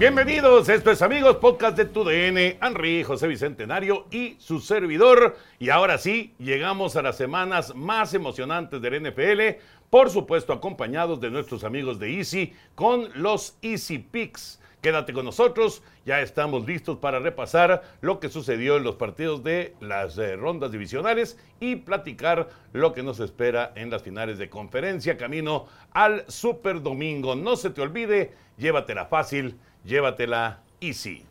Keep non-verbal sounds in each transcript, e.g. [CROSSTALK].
Bienvenidos, esto es amigos, podcast de tu DN, Henry, José Bicentenario y su servidor. Y ahora sí, llegamos a las semanas más emocionantes del NFL, por supuesto acompañados de nuestros amigos de Easy con los Easy Picks. Quédate con nosotros, ya estamos listos para repasar lo que sucedió en los partidos de las eh, rondas divisionales y platicar lo que nos espera en las finales de conferencia camino al Super Domingo. No se te olvide, llévatela fácil, llévatela easy.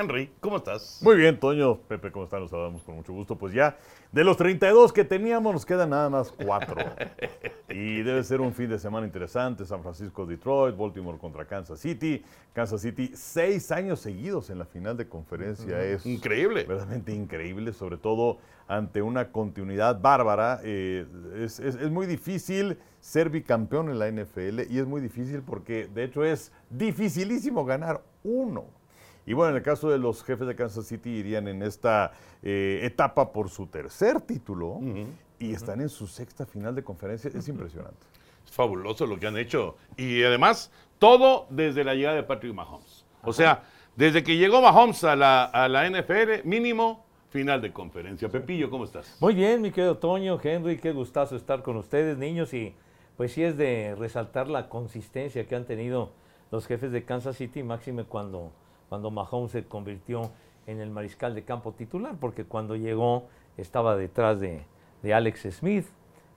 Henry, ¿cómo estás? Muy bien, Toño. Pepe, ¿cómo están? Los saludamos con mucho gusto. Pues ya, de los 32 que teníamos, nos quedan nada más cuatro. [LAUGHS] y debe ser un fin de semana interesante. San Francisco, Detroit, Baltimore contra Kansas City. Kansas City, seis años seguidos en la final de conferencia. Es Increíble. verdaderamente increíble, sobre todo ante una continuidad bárbara. Eh, es, es- es muy difícil ser bicampeón en la NFL y es muy difícil porque, de hecho, es dificilísimo ganar uno. Y bueno, en el caso de los jefes de Kansas City irían en esta eh, etapa por su tercer título y están en su sexta final de conferencia. Es impresionante. Es fabuloso lo que han hecho. Y además, todo desde la llegada de Patrick Mahomes. O sea, desde que llegó Mahomes a la, a la NFL, mínimo final de conferencia. Pepillo, ¿cómo estás? Muy bien, mi querido Toño, Henry, qué gustazo estar con ustedes, niños, y pues sí es de resaltar la consistencia que han tenido los jefes de Kansas City, máxime cuando, cuando Mahomes se convirtió en el mariscal de campo titular, porque cuando llegó estaba detrás de, Alex Smith,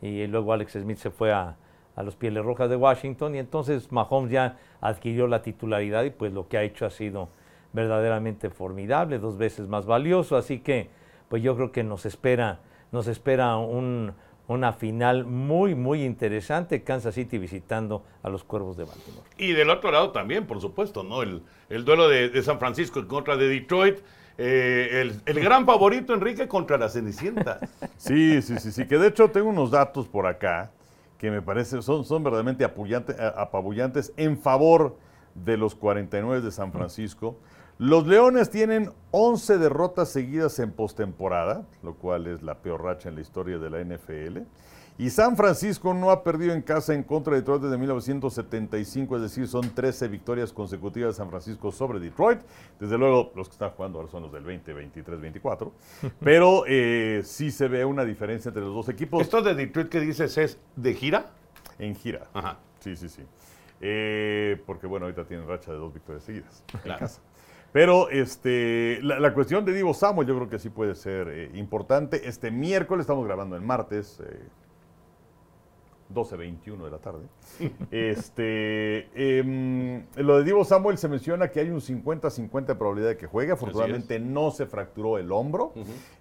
y luego Alex Smith se fue a, a los Pieles Rojas de Washington, y entonces Mahomes ya adquirió la titularidad, y pues lo que ha hecho ha sido verdaderamente formidable, dos veces más valioso, así que pues yo creo que nos espera, nos espera un- una final muy, muy interesante, Kansas City visitando a los Cuervos de Baltimore. Y del otro lado también, por supuesto, ¿no? El, el duelo de, de San Francisco en contra de Detroit. eh, el, el gran favorito, Enrique, contra la Cenicienta. [LAUGHS] Sí, sí, sí, sí. Que de hecho tengo unos datos por acá que me parece son, son verdaderamente apabullantes en favor de los 49 de San Francisco. Los Leones tienen 11 derrotas seguidas en postemporada, lo cual es la peor racha en la historia de la NFL. Y San Francisco no ha perdido en casa en contra de Detroit desde 1975, es decir, son 13 victorias consecutivas de San Francisco sobre Detroit. Desde luego, los que están jugando ahora son los del 20, 23, 24. Pero eh, sí se ve una diferencia entre los dos equipos Esto de Detroit que dices es de gira. en gira. Ajá. Sí, sí, sí. Eh, porque bueno, ahorita tienen racha de dos victorias seguidas en Claro. casa. Pero este, la, la cuestión de Divo Samuel yo creo que sí puede ser eh, importante. Este miércoles, estamos grabando el martes, eh, 12.21 de la tarde. [LAUGHS] este, em, lo de Divo Samuel se menciona que hay un 50-50 de probabilidad de que juegue. Afortunadamente no se fracturó el hombro.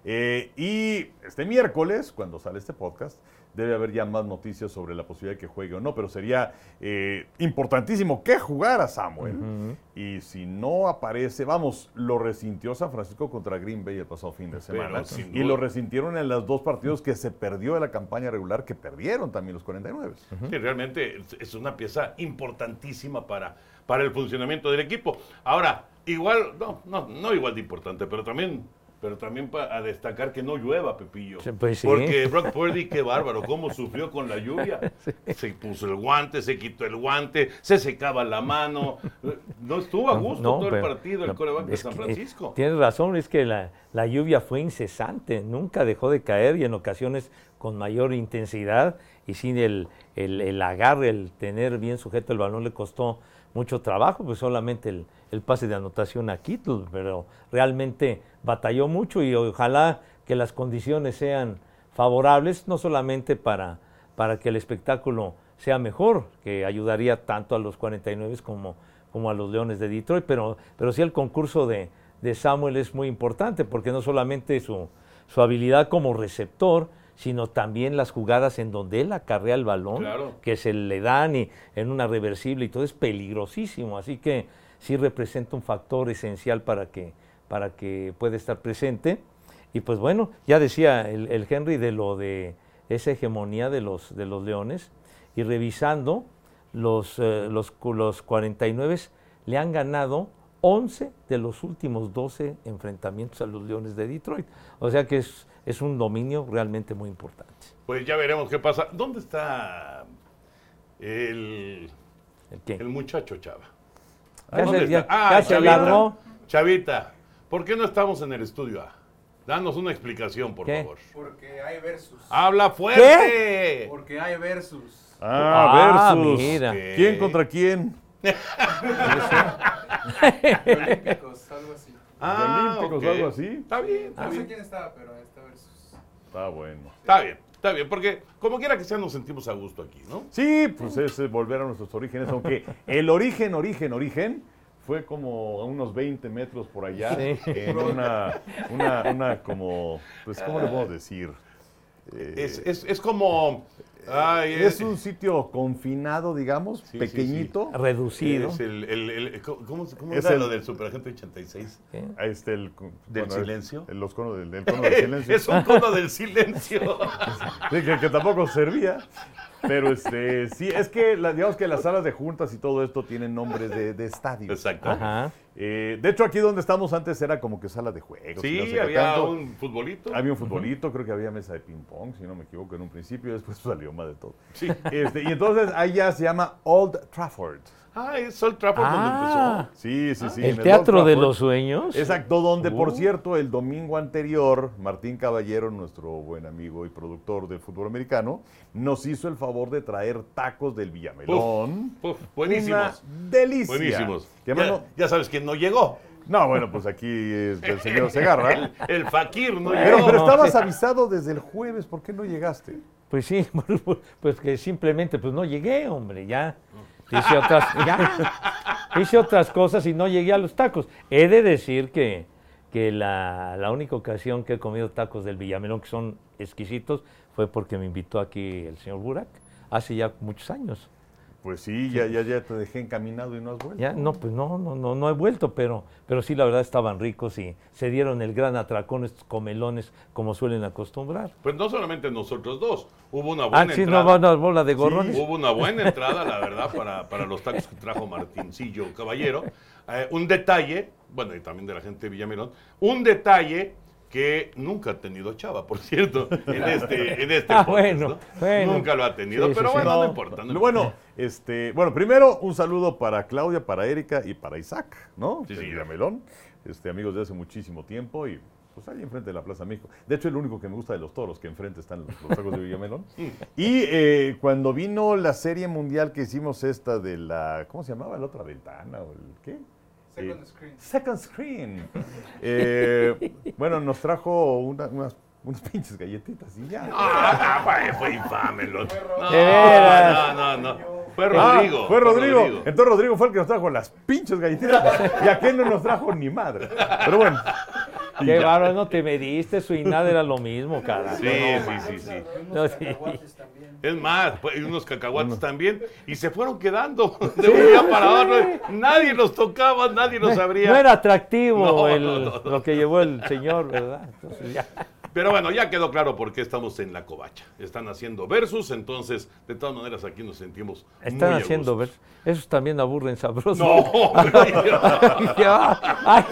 Eh, y este miércoles, cuando sale este podcast, debe haber ya más noticias sobre la posibilidad de que juegue o no, pero sería eh, importantísimo que jugara Samuel. Y si no aparece, vamos, lo resintió San Francisco contra Green Bay el pasado fin de semana. Y lo resintieron en los dos partidos que se perdió de la campaña regular, que perdieron también los 49. Sí, realmente es- es una pieza importantísima para, para el funcionamiento del equipo. Ahora, igual, no, no, no igual de importante, pero también, pero también para a destacar que no llueva, Pepillo. Pues sí. Porque [LAUGHS] Brock Purdy, qué bárbaro, cómo sufrió con la lluvia. [LAUGHS] Se puso el guante, se quitó el guante, se secaba la mano. No estuvo a gusto todo el partido el no, coreback de San eh, Francisco. Tienes razón, es que la, la lluvia fue incesante, nunca dejó de caer y en ocasiones con mayor intensidad y sin el, el, el agarre, el tener bien sujeto el balón le costó mucho trabajo, pues solamente el, el pase de anotación a Kittle, pero realmente batalló mucho y ojalá que las condiciones sean favorables, no solamente para, para que el espectáculo sea mejor, que ayudaría tanto a los 49 como, como a los Leones de Detroit, pero, pero sí el concurso de, de Samuel es muy importante, porque no solamente su, su habilidad como receptor, sino también las jugadas en donde él acarrea el balón, Claro. que se le dan y en una reversible y todo es peligrosísimo, así que sí representa un factor esencial para que, para que pueda estar presente. Y pues bueno, ya decía el, el Henry de lo de esa hegemonía de los, de los Leones, y revisando, los, eh, los, los 49 le han ganado 11 de los últimos 12 enfrentamientos a los Leones de Detroit. O sea que es, es un dominio realmente muy importante. Pues ya veremos qué pasa. ¿Dónde está el, ¿El qué? el muchacho Chava? ¿Dónde está? ya se Chavita. Chavita, ¿por qué no estamos en el estudio A? Danos una explicación, por ¿Qué? favor. Porque hay versus. ¡Habla fuerte! Porque hay versus. Ah, Ah, versus. mira. ¿Quién contra quién? [LAUGHS] Olímpicos, algo así. Ah, Olímpicos ok. o algo así. Está bien, está No sé bien. quién estaba, pero está bueno. Está bien, está bien, porque como quiera que sea nos sentimos a gusto aquí, ¿no? Sí, pues es eh, volver a nuestros orígenes, aunque el origen, origen, origen fue como a unos 20 metros por allá, Sí. en una, una, una como, pues, ¿cómo le podemos decir? Eh, Es, es, es como... ay, es un sitio confinado, digamos, Sí, sí, pequeñito. Reducido. Es el, el- el- ¿Cómo, cómo Es era el- lo del Superagente 86? ¿eh? Ahí está el... ¿Del el- silencio? El, los conos del, el cono del [LAUGHS] silencio. es un cono del silencio. [LAUGHS] Sí, que, que tampoco servía. Pero este, sí, es que la- digamos que las salas de juntas y todo esto tienen nombres de, de estadios. Exacto. Ajá. Eh, de hecho, aquí donde estamos antes era como que sala de juegos. y no sé Sí, había tanto. un futbolito. Había un futbolito, creo que había mesa de ping-pong, si no me equivoco, en un principio, después [LAUGHS] salió más de todo. Sí. Este, y entonces ahí ya se llama Old Trafford. Ah, es Sol Trafford Ah. donde Sí, sí, sí. en el Teatro de Trafford. los Sueños. Exacto, donde por Uh. cierto el domingo anterior Martín Caballero, nuestro buen amigo y productor del fútbol americano, nos hizo el favor de traer tacos del Villamelón. Uf, buenísimos. Una delicia. Buenísimos. Ya, no- ya sabes quién no llegó. no, bueno, pues aquí es el [LAUGHS] señor Segarra. El, el Fakir no Pero, llegó. pero estabas avisado desde el jueves, ¿por qué no llegaste? Pues sí, [LAUGHS] pues que simplemente pues no llegué, hombre, ya. Hice otras, [LAUGHS] ya. Hice otras cosas y no llegué a los tacos. He de decir que, que la, la única ocasión que he comido tacos del Villamelón, que son exquisitos, fue porque me invitó aquí el señor Burak, hace ya muchos años. Pues sí, ya, ya, ya te dejé encaminado y no has vuelto. Ya, no, pues no, no, no, no he vuelto, pero, pero sí, la verdad estaban ricos y se dieron el gran atracón estos comelones como suelen acostumbrar. Pues no solamente nosotros dos. Hubo una Ah, buena sí, no entrada. va una bola de gorrones. Hubo una buena entrada, la verdad, para, para los tacos que trajo Martincillo Caballero. Eh, un detalle, bueno, y también de la gente de Villamelón, un detalle que nunca ha tenido Chava, por cierto, en este, en [LAUGHS] este Ah, podcast, bueno, ¿no? bueno. Nunca lo ha tenido, Sí, sí, pero sí. bueno, no, No, importa. no bueno, importa. este, bueno, primero un saludo para Claudia, para Erika y para Isaac, ¿no? Sí, sí. Villamelón, este, amigos de hace muchísimo tiempo y pues ahí enfrente de la Plaza México. De hecho, el único que me gusta de los toros, que enfrente están los, los tacos de Villamelón. y eh, cuando vino la serie mundial que hicimos esta de la, ¿cómo se llamaba? La otra ventana o el qué? Second screen. Second Screen. [LAUGHS] Eh, bueno, nos trajo una- unas, unas [LAUGHS] pinches galletitas y ya. Ah, fue, fue infame. Lo... No, De veras. no, no, no. Fue Ah, Rodrigo. fue Rodrigo. Entonces Rodrigo fue el que nos trajo las pinches galletitas y aquel no nos trajo ni madre. Pero bueno. Qué bárbaro, no te mediste, su y nada era lo mismo, cara. Sí, sí, sí, sí. No, sí. Es más, y unos cacahuates también, y se fueron quedando [LAUGHS] de un día para otro. Nadie los tocaba, nadie los abría. No era atractivo [LAUGHS] No, el- no, no, no. lo que llevó el señor, ¿verdad? Entonces, ya. Pero bueno, ya quedó claro por qué estamos en la covacha. Están haciendo versus, entonces, de todas maneras, aquí nos sentimos. Están muy haciendo gusto. ver. Esos también aburren sabroso. No, [LAUGHS] ay,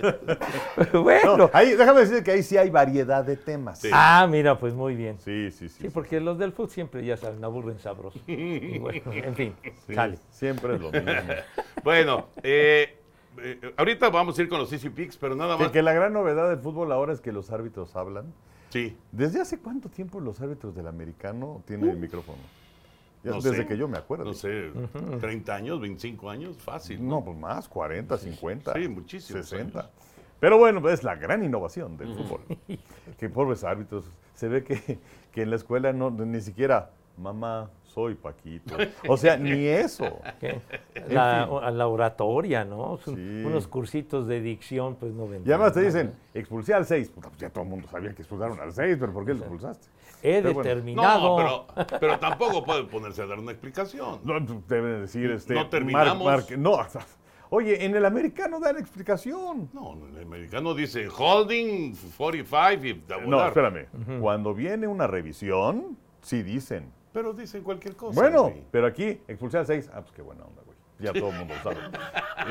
[LAUGHS] bueno. No, ahí, déjame decir que ahí sí hay variedad de temas. Sí. Ah, mira, pues muy bien. Sí, sí, sí. Sí, porque los del fútbol siempre, ya saben, aburren sabroso. Y bueno, [LAUGHS] en fin, Sí, sale. Siempre es lo mismo. [LAUGHS] Bueno, eh, eh, ahorita vamos a ir con los Easy Picks, pero nada más. que la gran novedad del fútbol ahora es que los árbitros hablan. Sí. ¿Desde hace cuánto tiempo los árbitros del americano tienen el micrófono? Ya, No desde sé. que yo me acuerdo. No sé, 30 años, 25 años, fácil. No, pues más, 40, 50. Sí, muchísimos 60. años. Pero bueno, es la gran innovación del fútbol. [LAUGHS] Que pobres árbitros. Se ve que, que en la escuela no, ni siquiera mamá, soy Paquito. O sea, ni eso. [LAUGHS] La, fin. la oratoria, ¿no? Son Sí. Unos cursitos de dicción, pues no Y además te dicen, expulsé al 6. Puta, pues ya todo el mundo sabía que expulsaron al 6, pero ¿por qué lo expulsaste? He Pero bueno. determinado. No, pero, pero tampoco puede ponerse a dar una explicación. No, deben decir, este. No terminamos. [LAUGHS] no, oye, en el americano dan explicación. No, en el americano dice holding 45 y No, espérame. Cuando viene una revisión, sí dicen. Pero dicen cualquier cosa. Bueno, pero aquí, expulsé al 6. Ah, pues qué buena onda. Ya todo el mundo sabe.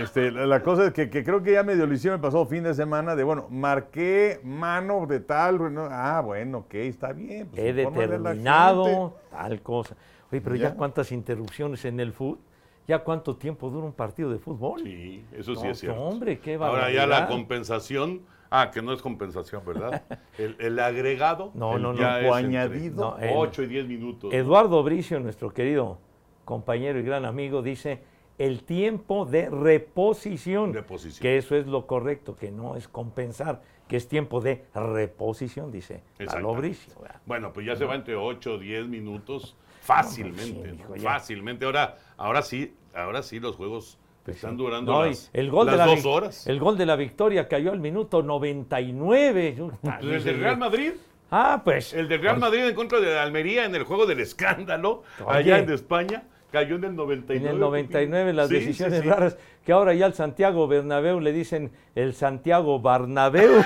Este, la, la cosa es que, que creo que ya medio lo hicieron el pasado fin de semana de, bueno, marqué mano de tal. no, Ah, bueno, ok, está bien. pues, He determinado tal cosa. Oye, pero ya, Ya. cuántas interrupciones en el fútbol, ya cuánto tiempo dura un partido de fútbol. Sí, eso sí No, es cierto. hombre, qué Ahora ya la compensación. Ah, que no es compensación, ¿verdad? [LAUGHS] El, el agregado. No, el no, no. ya O añadido. No, el- 8 y 10 minutos. Eduardo Bricio, nuestro querido compañero y gran amigo, dice el tiempo de reposición. Reposición. Que eso es lo correcto, que no es compensar, que es tiempo de reposición, dice Lalo Exactamente. Bricio. ¿verdad? Bueno, pues ya se va entre 8 o 10 minutos fácilmente. fácilmente. Ahora, ahora sí, ahora sí los juegos están durando No, las, el gol las de la dos horas. El gol de la victoria cayó al minuto 99. Pues el del Real Madrid, Ah, pues. el del Real Madrid en contra de Almería en el juego del escándalo, Oye. allá en España, cayó en el 99. En el 99 las Sí, decisiones sí. raras, que ahora ya al Santiago Bernabéu le dicen el Santiago Barnabéu. [LAUGHS]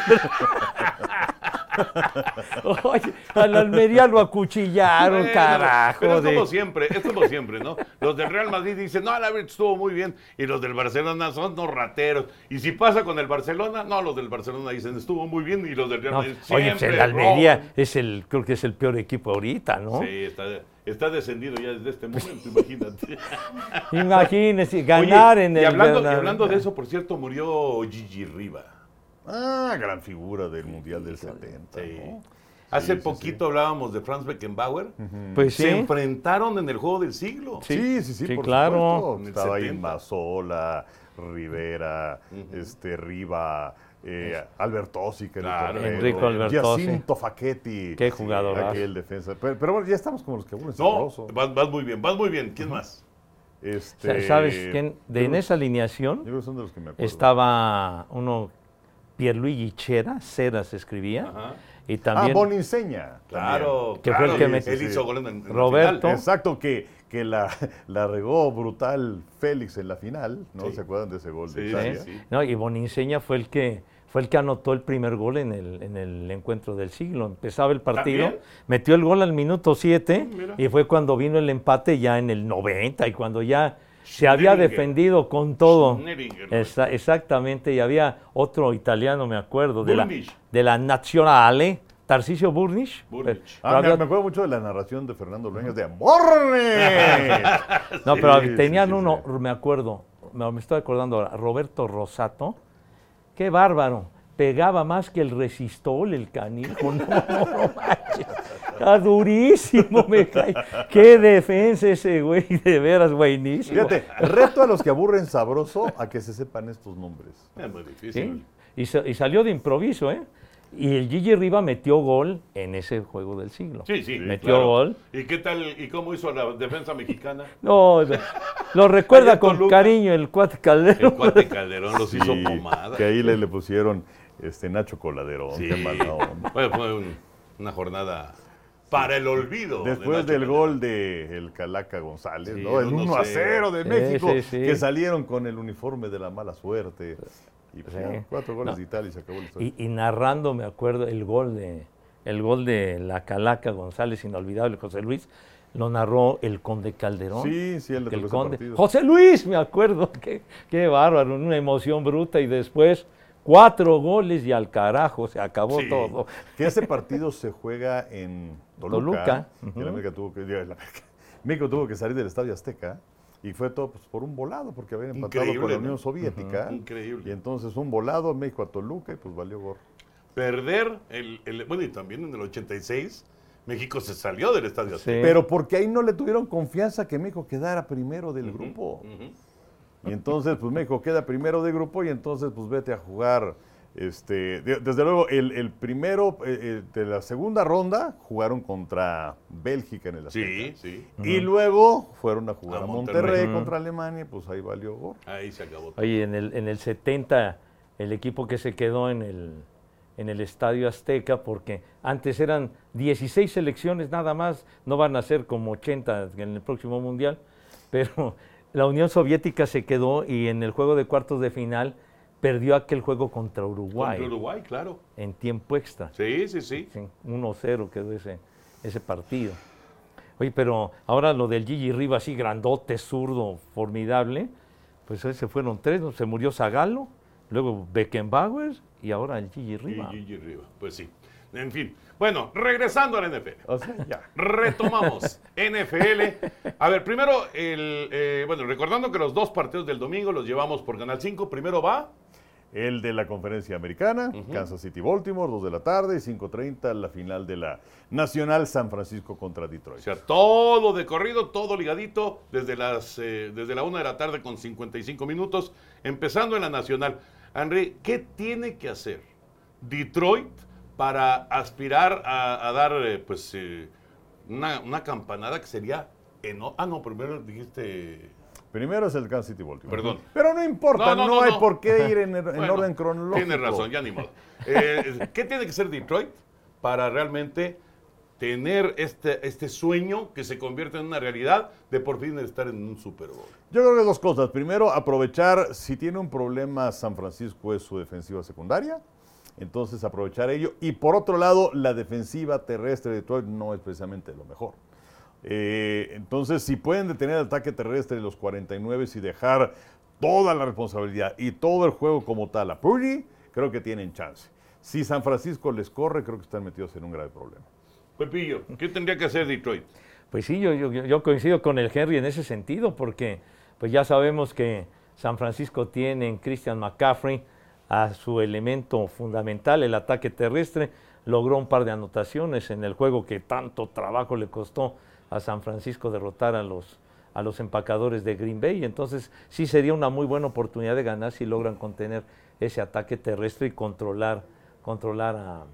[LAUGHS] Oye, al Almería lo acuchillaron, Bueno, carajo. Pero es de- como siempre, es como siempre, ¿no? Los del Real Madrid dicen, no, la verdad estuvo muy bien. Y los del Barcelona son unos rateros. Y si pasa con el Barcelona, no, los del Barcelona dicen, estuvo muy bien. Y los del Real No, Madrid oye, pues siempre el Almería roban. es el, creo que es el peor equipo ahorita, ¿no? Sí, está, está descendido ya desde este momento, imagínate. [LAUGHS] Imagínese, ganar Oye, en y el hablando, y hablando de eso, por cierto, murió Gigi Riva. Ah, gran figura del Mundial del 70. Sí. ¿no? Hace sí, poquito hablábamos de Franz Beckenbauer. Pues sí. Se enfrentaron en el juego del siglo. Sí, sí, sí, sí, por claro. supuesto. Estaba ahí 70. Mazola, Rivera, este, Riva, eh, Albertosi, que era Claro. el portero, Enrico Albertosi. Jacinto Facchetti. Qué jugadorazo. Aquel defensa. Pero, pero bueno, ya estamos como los que aburren No, sabroso. vas, vas muy bien, vas muy bien. ¿Quién más? Este, Sa- ¿Sabes quién? De, yo en esa Yo alineación creo que son de los que me acuerdo. estaba uno, Pierluigi Chera, Cera se escribía, Ajá. y Ah, también Boniseña. Claro, Que fue el claro, que él me- hizo gol en, en la Roberto. final. Exacto, que, que la, la regó brutal Félix en la final, ¿no? Sí. ¿Se acuerdan de ese gol de Sí, Italia? sí, sí. ¿no? Y Boninseña fue el que fue el que anotó el primer gol en el, en el encuentro del siglo. Empezaba el partido, ¿También? metió el gol al minuto 7 Mm, y fue cuando vino el empate ya en el 90 y cuando ya se había defendido con todo. Exactamente, y había otro italiano, me acuerdo, de la, de la Nazionale, Tarcisio Burnisch. Burnisch. Pero Ah, me, había- me acuerdo mucho de la narración de Fernando Luengas de ¡Morne! [LAUGHS] No, pero Sí, tenían sí, uno, sí. me acuerdo, me, me estoy acordando ahora, Roberto Rosato, qué bárbaro, pegaba más que el resistol, el canijo, [LAUGHS] no, no manches, está durísimo, me cae. Qué defensa ese güey, de veras, buenísimo. Fíjate, reto a los que aburren sabroso a que se sepan estos nombres. Es muy ¿sí? difícil. Y, sa- y salió de improviso, ¿eh? Y el Gigi Riva metió gol en ese juego del siglo. Sí, sí. Metió claro. gol. ¿Y qué tal? ¿Y cómo hizo la defensa mexicana? [LAUGHS] No, no, lo recuerda con Toluca. cariño el cuate Calderón. El cuate Calderón los hizo pomada. Que ahí le, le pusieron este Nacho Coladero. Sí. Qué mala onda. Bueno, fue un- una jornada para el olvido. de Después del gol de el Calaca González, Sí, ¿no? El el 1 a 0 de México, sí, sí. que salieron con el uniforme de la mala suerte. Y pues, cuatro goles No. de Italia y se acabó historia. Y, y narrando, me acuerdo, el gol de el gol de la Calaca González, inolvidable, José Luis, lo narró el Conde Calderón. Sí, sí, el Conde. partido. José Luis, me acuerdo, [LAUGHS] qué, qué bárbaro, una emoción bruta y después cuatro goles y al carajo, se acabó Sí. todo. Que ese partido se juega en Toluca. América tuvo que, América- [LAUGHS] México tuvo que salir del Estadio Azteca y fue todo pues, por un volado, porque habían empatado Increíble, con la. Unión Soviética. Increíble. Y entonces un volado, México a Toluca y pues valió gorro. Perder, el, el- bueno, y también en el 86, México se salió del estadio. Sí. Azteca. Pero porque ahí no le tuvieron confianza que México quedara primero del grupo. Y entonces, pues México queda primero de grupo y entonces, pues vete a jugar Este, de- desde luego, el, el primero eh, eh, de la segunda ronda jugaron contra Bélgica en el Azteca. Sí, sí. Y luego fueron a jugar A a, Monterrey. Contra Alemania, pues ahí valió gorro. Ahí se acabó. Oye, en el, en el 70, el equipo que se quedó en el, en el Estadio Azteca, porque antes eran 16 selecciones nada más, no van a ser como 80 en el próximo Mundial, [LAUGHS] pero la Unión Soviética se quedó y en el juego de cuartos de final perdió aquel juego contra Uruguay Contra Uruguay, claro. en tiempo extra. Sí, sí, sí. Sí, 1-0 quedó ese, ese partido. Oye, pero ahora lo del Gigi Rivas, así grandote, zurdo, formidable, pues ahí se fueron tres, ¿no? se murió Zagalo, luego Beckenbauer y ahora el Gigi Y Rivas. Gigi Riva, pues sí. En fin. Bueno, regresando al NFL. O sea, ya. Retomamos NFL. A ver, primero, el, eh, bueno, recordando que los dos partidos del domingo los llevamos por Canal 5. Primero va El de la conferencia americana, Kansas City Baltimore, 2 de la tarde, y 5.30 la final de la Nacional San Francisco contra O Detroit. sea, todo de corrido, todo ligadito, desde, las, eh, desde la una de la tarde con 55 minutos, empezando en la Nacional. Henry, ¿qué tiene que hacer Detroit para aspirar a, a dar, eh, pues, eh, una, una campanada que sería... eno- ah, no, primero dijiste... Primero es el Kansas City Baltimore. Perdón. Pero no importa, No, no, no, no, hay por qué ir en, en Bueno, orden cronológico. Tienes razón, ya ni modo. Eh, ¿Qué tiene que ser Detroit para realmente tener este, este sueño que se convierte en una realidad de por fin estar en un Super Bowl? Yo creo que dos cosas. Primero, aprovechar, si tiene un problema San Francisco es su defensiva secundaria, entonces aprovechar ello. Y por otro lado, la defensiva terrestre de Detroit no es precisamente lo mejor. Eh, entonces, si pueden detener el ataque terrestre de los 49 y dejar toda la responsabilidad y todo el juego como tal a Purdy, creo que tienen chance. Si San Francisco les corre, creo que están metidos en un grave problema. Pepillo, ¿qué tendría que hacer Detroit? Pues sí, yo, yo, yo coincido con el Henry en ese sentido, porque pues ya sabemos que San Francisco tiene en Christian McCaffrey a su elemento fundamental, el ataque terrestre. Logró un par de anotaciones en el juego que tanto trabajo le costó a San Francisco derrotar a los, a los empacadores de Green Bay. Entonces sí sería una muy buena oportunidad de ganar si logran contener ese ataque terrestre y controlar, controlar a,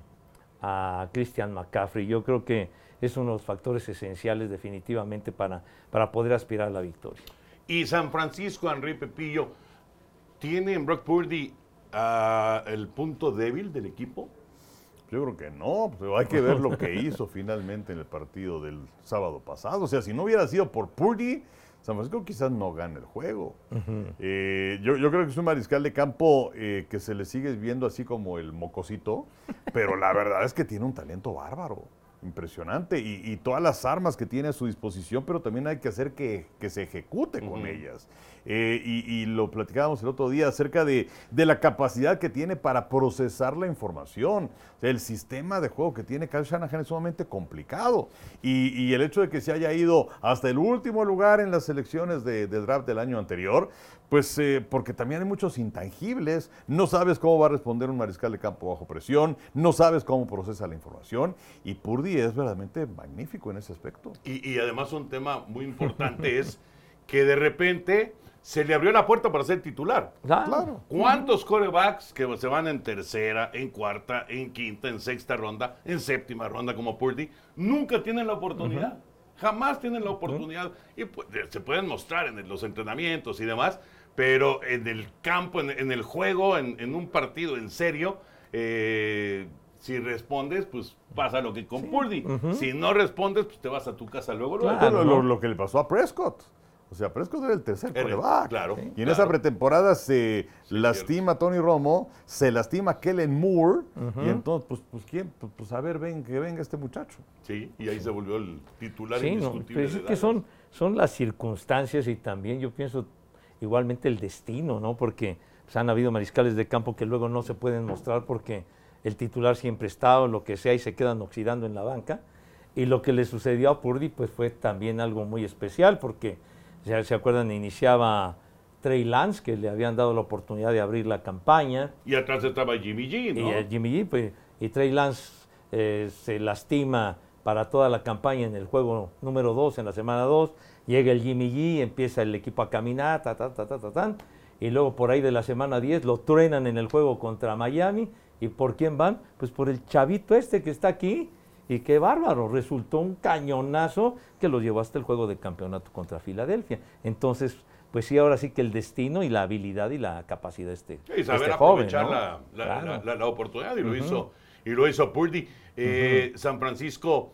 a Christian McCaffrey. Yo creo que es uno de los factores esenciales definitivamente para, para poder aspirar a la victoria. Y San Francisco, Henry Pepillo, ¿tiene en Brock Purdy ah, el punto débil del equipo? Yo creo que no, pero hay que ver lo que hizo finalmente en el partido del sábado pasado. O sea, si no hubiera sido por Purdy, San Francisco quizás no gane el juego. Eh, yo, yo creo que es un mariscal de campo eh, que se le sigue viendo así como el mocosito, pero la verdad es que tiene un talento bárbaro, impresionante, y, y todas las armas que tiene a su disposición, pero también hay que hacer que, que se ejecute con ellas. Eh, y, lo platicábamos el otro día acerca de, de la capacidad que tiene para procesar la información. El sistema de juego que tiene Kyle Shanahan es sumamente complicado. Y, y el hecho de que se haya ido hasta el último lugar en las elecciones de, de draft del año anterior, pues eh, porque también hay muchos intangibles. No sabes cómo va a responder un mariscal de campo bajo presión, no sabes cómo procesa la información. Y Purdy es verdaderamente magnífico en ese aspecto. Y, y además un tema muy importante es que de repente se le abrió la puerta para ser titular. Claro. ¿Cuántos corebacks que se van en tercera, en cuarta, en quinta, en sexta ronda, en séptima ronda como Purdy, nunca tienen la oportunidad? Jamás tienen la oportunidad. Y pues, se pueden mostrar en los entrenamientos y demás, pero en el campo, en, en el juego, en, en un partido en serio, eh, si respondes, pues pasa lo que con Purdy. Si no respondes, pues te vas a tu casa luego. luego. Claro. Lo, lo que le pasó a Prescott. O sea, Prescott era el tercer Era el- coreback. claro, Y en claro. esa pretemporada se lastima Tony Romo, se lastima Kellen Moore. Y entonces, pues, pues, ¿quién? Pues, pues, a ver, ven, que venga este muchacho. Sí, y ahí se volvió el titular Sí, no, indiscutible. pero es que son, son las circunstancias y también yo pienso igualmente el destino, ¿no? Porque pues, han habido mariscales de campo que luego no se pueden mostrar porque el titular siempre está o lo que sea y se quedan oxidando en la banca. Y lo que le sucedió a Purdy pues fue también algo muy especial porque, ya se acuerdan, iniciaba Trey Lance, que le habían dado la oportunidad de abrir la campaña. Y atrás estaba Jimmy G, ¿no? Y el Jimmy G, pues, y Trey Lance eh, se lastima para toda la campaña en el juego número 2, en la semana 2. Llega el Jimmy G, empieza el equipo a caminar, ta, ta, ta, ta, ta, tan, y luego por ahí de la semana 10 lo truenan en el juego contra Miami. ¿Y por quién van? Pues por el chavito este que está aquí. Y qué bárbaro, resultó un cañonazo que los llevó hasta el juego de campeonato contra Filadelfia. Entonces, pues sí, ahora sí que el destino y la habilidad y la capacidad este, Y saber este joven, aprovechar ¿no? la, la- Claro. la- la- la oportunidad y lo hizo y lo hizo Purdy. Eh, San Francisco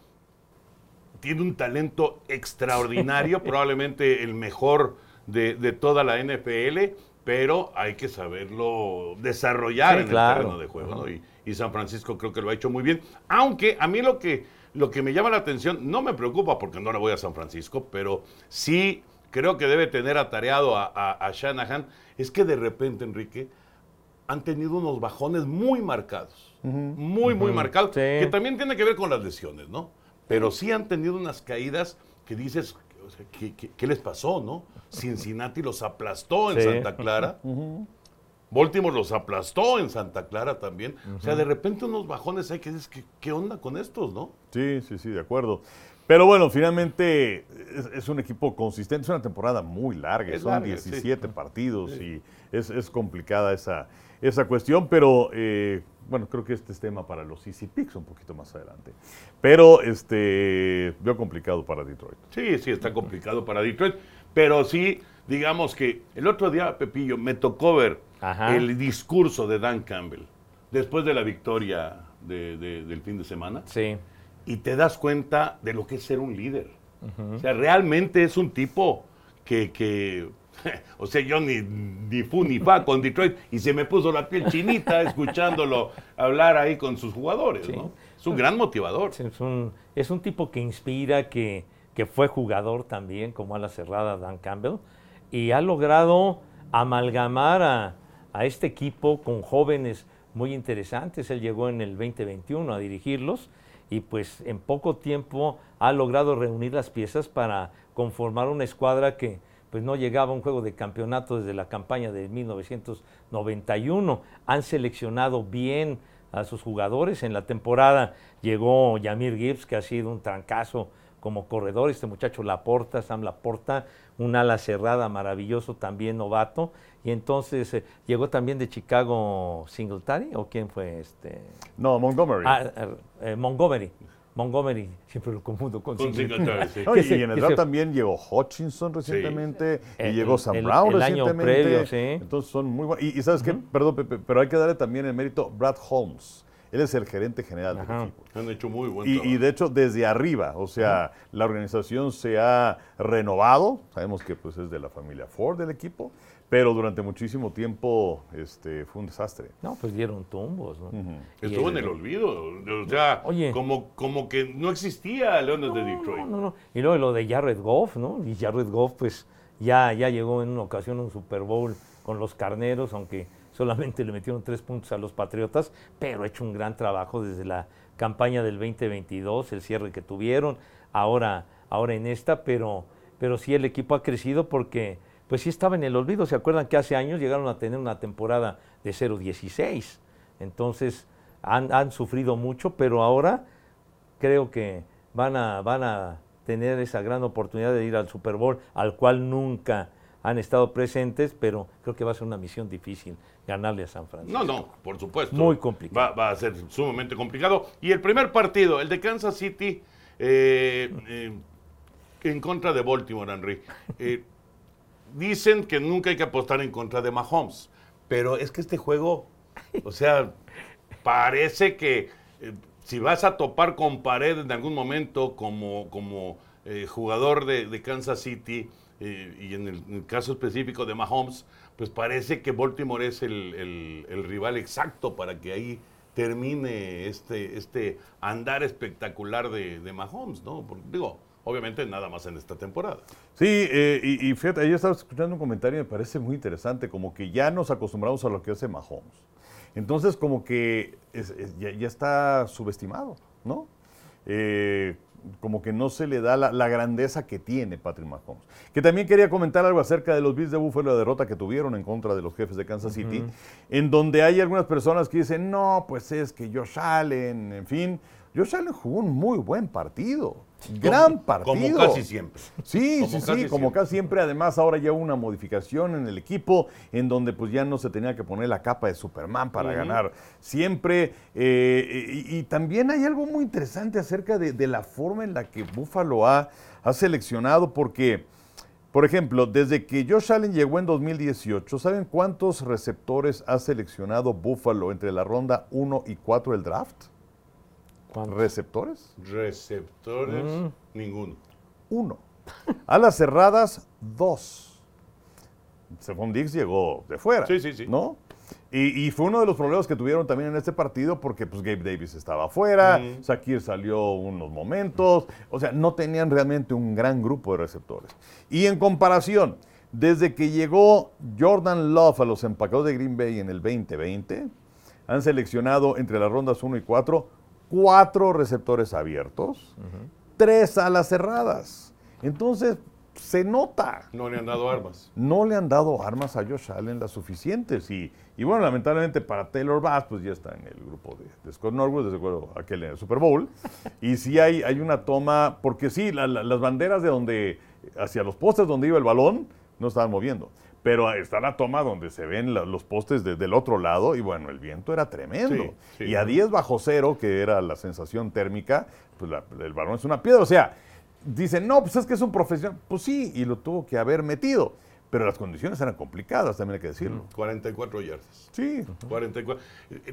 tiene un talento extraordinario, [LAUGHS] probablemente el mejor de, de toda la NFL, pero hay que saberlo desarrollar Sí, en claro. el terreno de juego. ¿no? Y, y San Francisco creo que lo ha hecho muy bien. Aunque a mí lo que, lo que me llama la atención, no me preocupa porque no le voy a San Francisco, pero sí creo que debe tener atareado a, a- a Shanahan, es que de repente, Enrique, han tenido unos bajones muy marcados. Muy, muy marcados. Sí. Que también tiene que ver con las lesiones, ¿no? Pero sí han tenido unas caídas que dices, ¿qué, qué- qué les pasó, no? Cincinnati los aplastó en Sí. Santa Clara. Baltimore los aplastó en Santa Clara también. O sea, de repente unos bajones hay que dices, ¿qué, qué onda con estos, no? Sí, sí, sí, de acuerdo. Pero bueno, finalmente es, es un equipo consistente, es una temporada muy larga, Es son larga, sí. 17 partidos y es, es complicada esa, esa cuestión, pero eh, bueno, creo que este es tema para los Easy Picks un poquito más adelante. Pero este veo complicado para Detroit. Sí, sí, está complicado para Detroit. Pero sí, digamos que el otro día, Pepillo, me tocó ver Ajá. el discurso de Dan Campbell después de la victoria de- de- del fin de semana. Sí. y te das cuenta de lo que es ser un líder. O sea, realmente es un tipo que, que [LAUGHS] o sea, yo ni, ni fu ni fa con Detroit y se me puso la piel chinita escuchándolo hablar ahí con sus jugadores, ¿no? Es un gran motivador. Es un, es un tipo que inspira, que, que fue jugador también, como a la cerrada Dan Campbell, y ha logrado amalgamar a, a este equipo con jóvenes muy interesantes. Él llegó en el 2021 a dirigirlos y pues en poco tiempo ha logrado reunir las piezas para conformar una escuadra que pues no llegaba a un juego de campeonato desde la campaña de 1991. Han seleccionado bien a sus jugadores. En la temporada llegó Yamir Gibbs, que ha sido un trancazo como corredor. Este muchacho Laporta, Sam Laporta, un ala cerrada maravilloso, también novato. Y entonces eh, llegó también de Chicago Singletary, ¿o quién fue este? No, Montgomery. Ah, eh, eh, Montgomery. Montgomery, siempre lo confundo con, Con Singletary. Sí. No, y, [LAUGHS] en el draft también llegó Hutchinson recientemente y El- llegó Sam el- Brown el año recientemente. previo, sí. Entonces son muy buenos. Y, y sabes qué, perdón, Pepe, pero hay que darle también el mérito a Brad Holmes. Él es el gerente general del equipo. Han hecho muy buen Y, trabajo. y de hecho desde arriba, o sea, la organización se ha renovado, sabemos que pues es de la familia Ford del equipo, pero durante muchísimo tiempo este, fue un desastre. No, pues dieron tumbos. ¿no? Estuvo en el olvido. O sea, Oye. como, como que no existía Leones de Detroit. No, no, no. Y luego lo de Jared Goff, ¿no? Y Jared Goff, pues ya, ya llegó en una ocasión a un Super Bowl con los carneros, aunque solamente le metieron tres puntos a los Patriotas, pero ha hecho un gran trabajo desde la campaña del 2022, el cierre que tuvieron, ahora, ahora en esta, pero, pero sí el equipo ha crecido porque pues sí estaba en el olvido. ¿Se acuerdan que hace años llegaron a tener una temporada de 0-16? Entonces han, han sufrido mucho, pero ahora creo que van a, van a tener esa gran oportunidad de ir al Super Bowl, al cual nunca han estado presentes, pero creo que va a ser una misión difícil ganarle a San Francisco. No, no, por supuesto. Muy complicado. Va, va a ser sumamente complicado. Y el primer partido, el de Kansas City, eh, eh, en contra de Baltimore, Henry. Eh, dicen que nunca hay que apostar en contra de Mahomes, pero es que este juego, o sea, parece que eh, si vas a topar con pared en algún momento como, como eh, jugador de, Kansas City, eh, y en el, caso específico de Mahomes, pues parece que Baltimore es el, el- el rival exacto para que ahí termine este, este andar espectacular de, de Mahomes, ¿no? Porque, digo, obviamente nada más en esta temporada. Sí, eh, y, y fíjate, ayer estaba escuchando un comentario y me parece muy interesante, como que ya nos acostumbramos a lo que hace Mahomes. Entonces, como que es- es- ya, ya está subestimado, ¿no? Eh, como que no se le da la, la grandeza que tiene Patrick Mahomes. Que también quería comentar algo acerca de los Bills de Buffalo, la derrota que tuvieron en contra de los jefes de Kansas City, en donde hay algunas personas que dicen, no, pues es que Josh Allen, en fin, Josh Allen jugó un muy buen partido. Gran partido. Como casi siempre. Sí, Como sí, sí, como siempre. casi siempre. Además, ahora ya hubo una modificación en el equipo en donde pues ya no se tenía que poner la capa de Superman para ganar siempre. eh, y, y también hay algo muy interesante acerca de, de la forma en la que Buffalo ha, ha seleccionado, porque, por ejemplo, desde que Josh Allen llegó en 2018, ¿saben cuántos receptores ha seleccionado Buffalo entre la ronda 1 y 4 del draft? ¿Cuántos? ¿Receptores? Receptores, Mm. ninguno. uno. A las cerradas, dos. Stephon Diggs llegó de fuera. Sí, sí, sí. ¿No? Y, y fue uno de los problemas que tuvieron también en este partido porque pues Gabe Davis estaba afuera, Mm. Shakir salió unos momentos, o sea, no tenían realmente un gran grupo de receptores. Y en comparación, desde que llegó Jordan Love a los empacados de Green Bay en el 2020, han seleccionado entre las rondas 1 y 4 cuatro receptores abiertos, tres alas cerradas. Entonces, se nota. No le han dado armas. No le han dado armas a Josh Allen las suficientes. Y, y bueno, lamentablemente para Taylor Bass, pues ya está en el grupo de, de Scott Norwood, desde luego aquel en el Super Bowl. Y sí hay, hay una toma, porque sí, la- la- las banderas de donde, hacia los postes donde iba el balón, no estaban moviendo. Pero está la toma donde se ven la- los postes de- del otro lado y bueno, el viento era tremendo. Sí, sí. y a 10 bajo cero, que era la sensación térmica, pues la- el balón es una piedra. O sea, dicen, no, pues es que es un profesional. Pues sí, y lo tuvo que haber metido. Pero las condiciones eran complicadas, también hay que decirlo. 44 yardas. Sí, 44.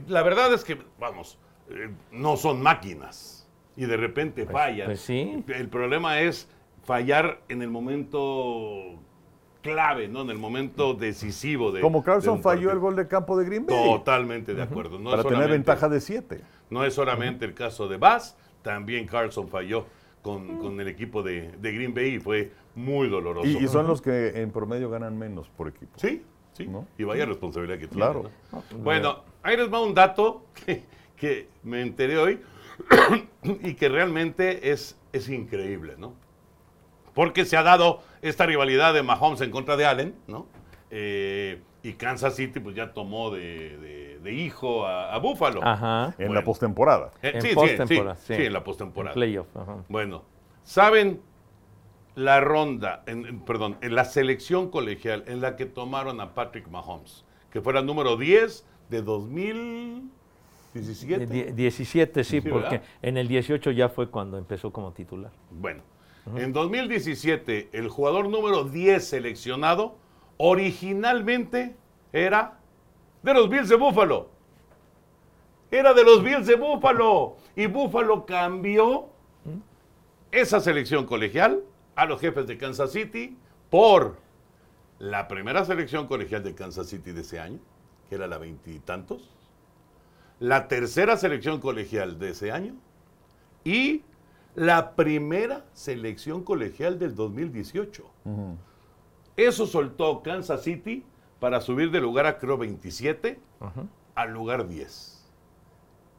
La verdad es que, vamos, eh, no son máquinas. Y de repente fallan. pues sí. El problema es fallar en el momento clave, ¿no? En el momento decisivo de. como Carlson falló el gol de campo de Green Bay. Totalmente de acuerdo. No es para tener ventaja de 7. No es solamente el caso de Bass, también Carlson falló con, con el equipo de, de Green Bay y fue muy doloroso. Y, y son los que en promedio ganan menos por equipo. Sí, sí. ¿No? Y vaya responsabilidad que Claro. tiene. ¿no? Bueno, ahí les va un dato que, que me enteré hoy [COUGHS] y que realmente es, es increíble, ¿no? Porque se ha dado esta rivalidad de Mahomes en contra de Allen, ¿no? Eh, y Kansas City pues ya tomó de, de- de hijo a, a Buffalo. Ajá. En Bueno. la postemporada. Eh, En sí, sí, postemporada, sí, sí. sí, en la postemporada. Playoff. ajá. Bueno, ¿saben la ronda, en- en- perdón, en la selección colegial en la que tomaron a Patrick Mahomes, que fue la número 10 de 2017? Die- 17, sí, Sí, porque ¿verdad? en el 18 ya fue cuando empezó como titular. Bueno, en 2017 el jugador número 10 seleccionado originalmente era de los Bills de Buffalo. Era de los Bills de Buffalo. Y Buffalo cambió esa selección colegial a los jefes de Kansas City por la primera selección colegial de Kansas City de ese año, que era la veintitantos, la tercera selección colegial de ese año y la primera selección colegial del 2018. Eso soltó Kansas City para subir de lugar a creo 27 al lugar 10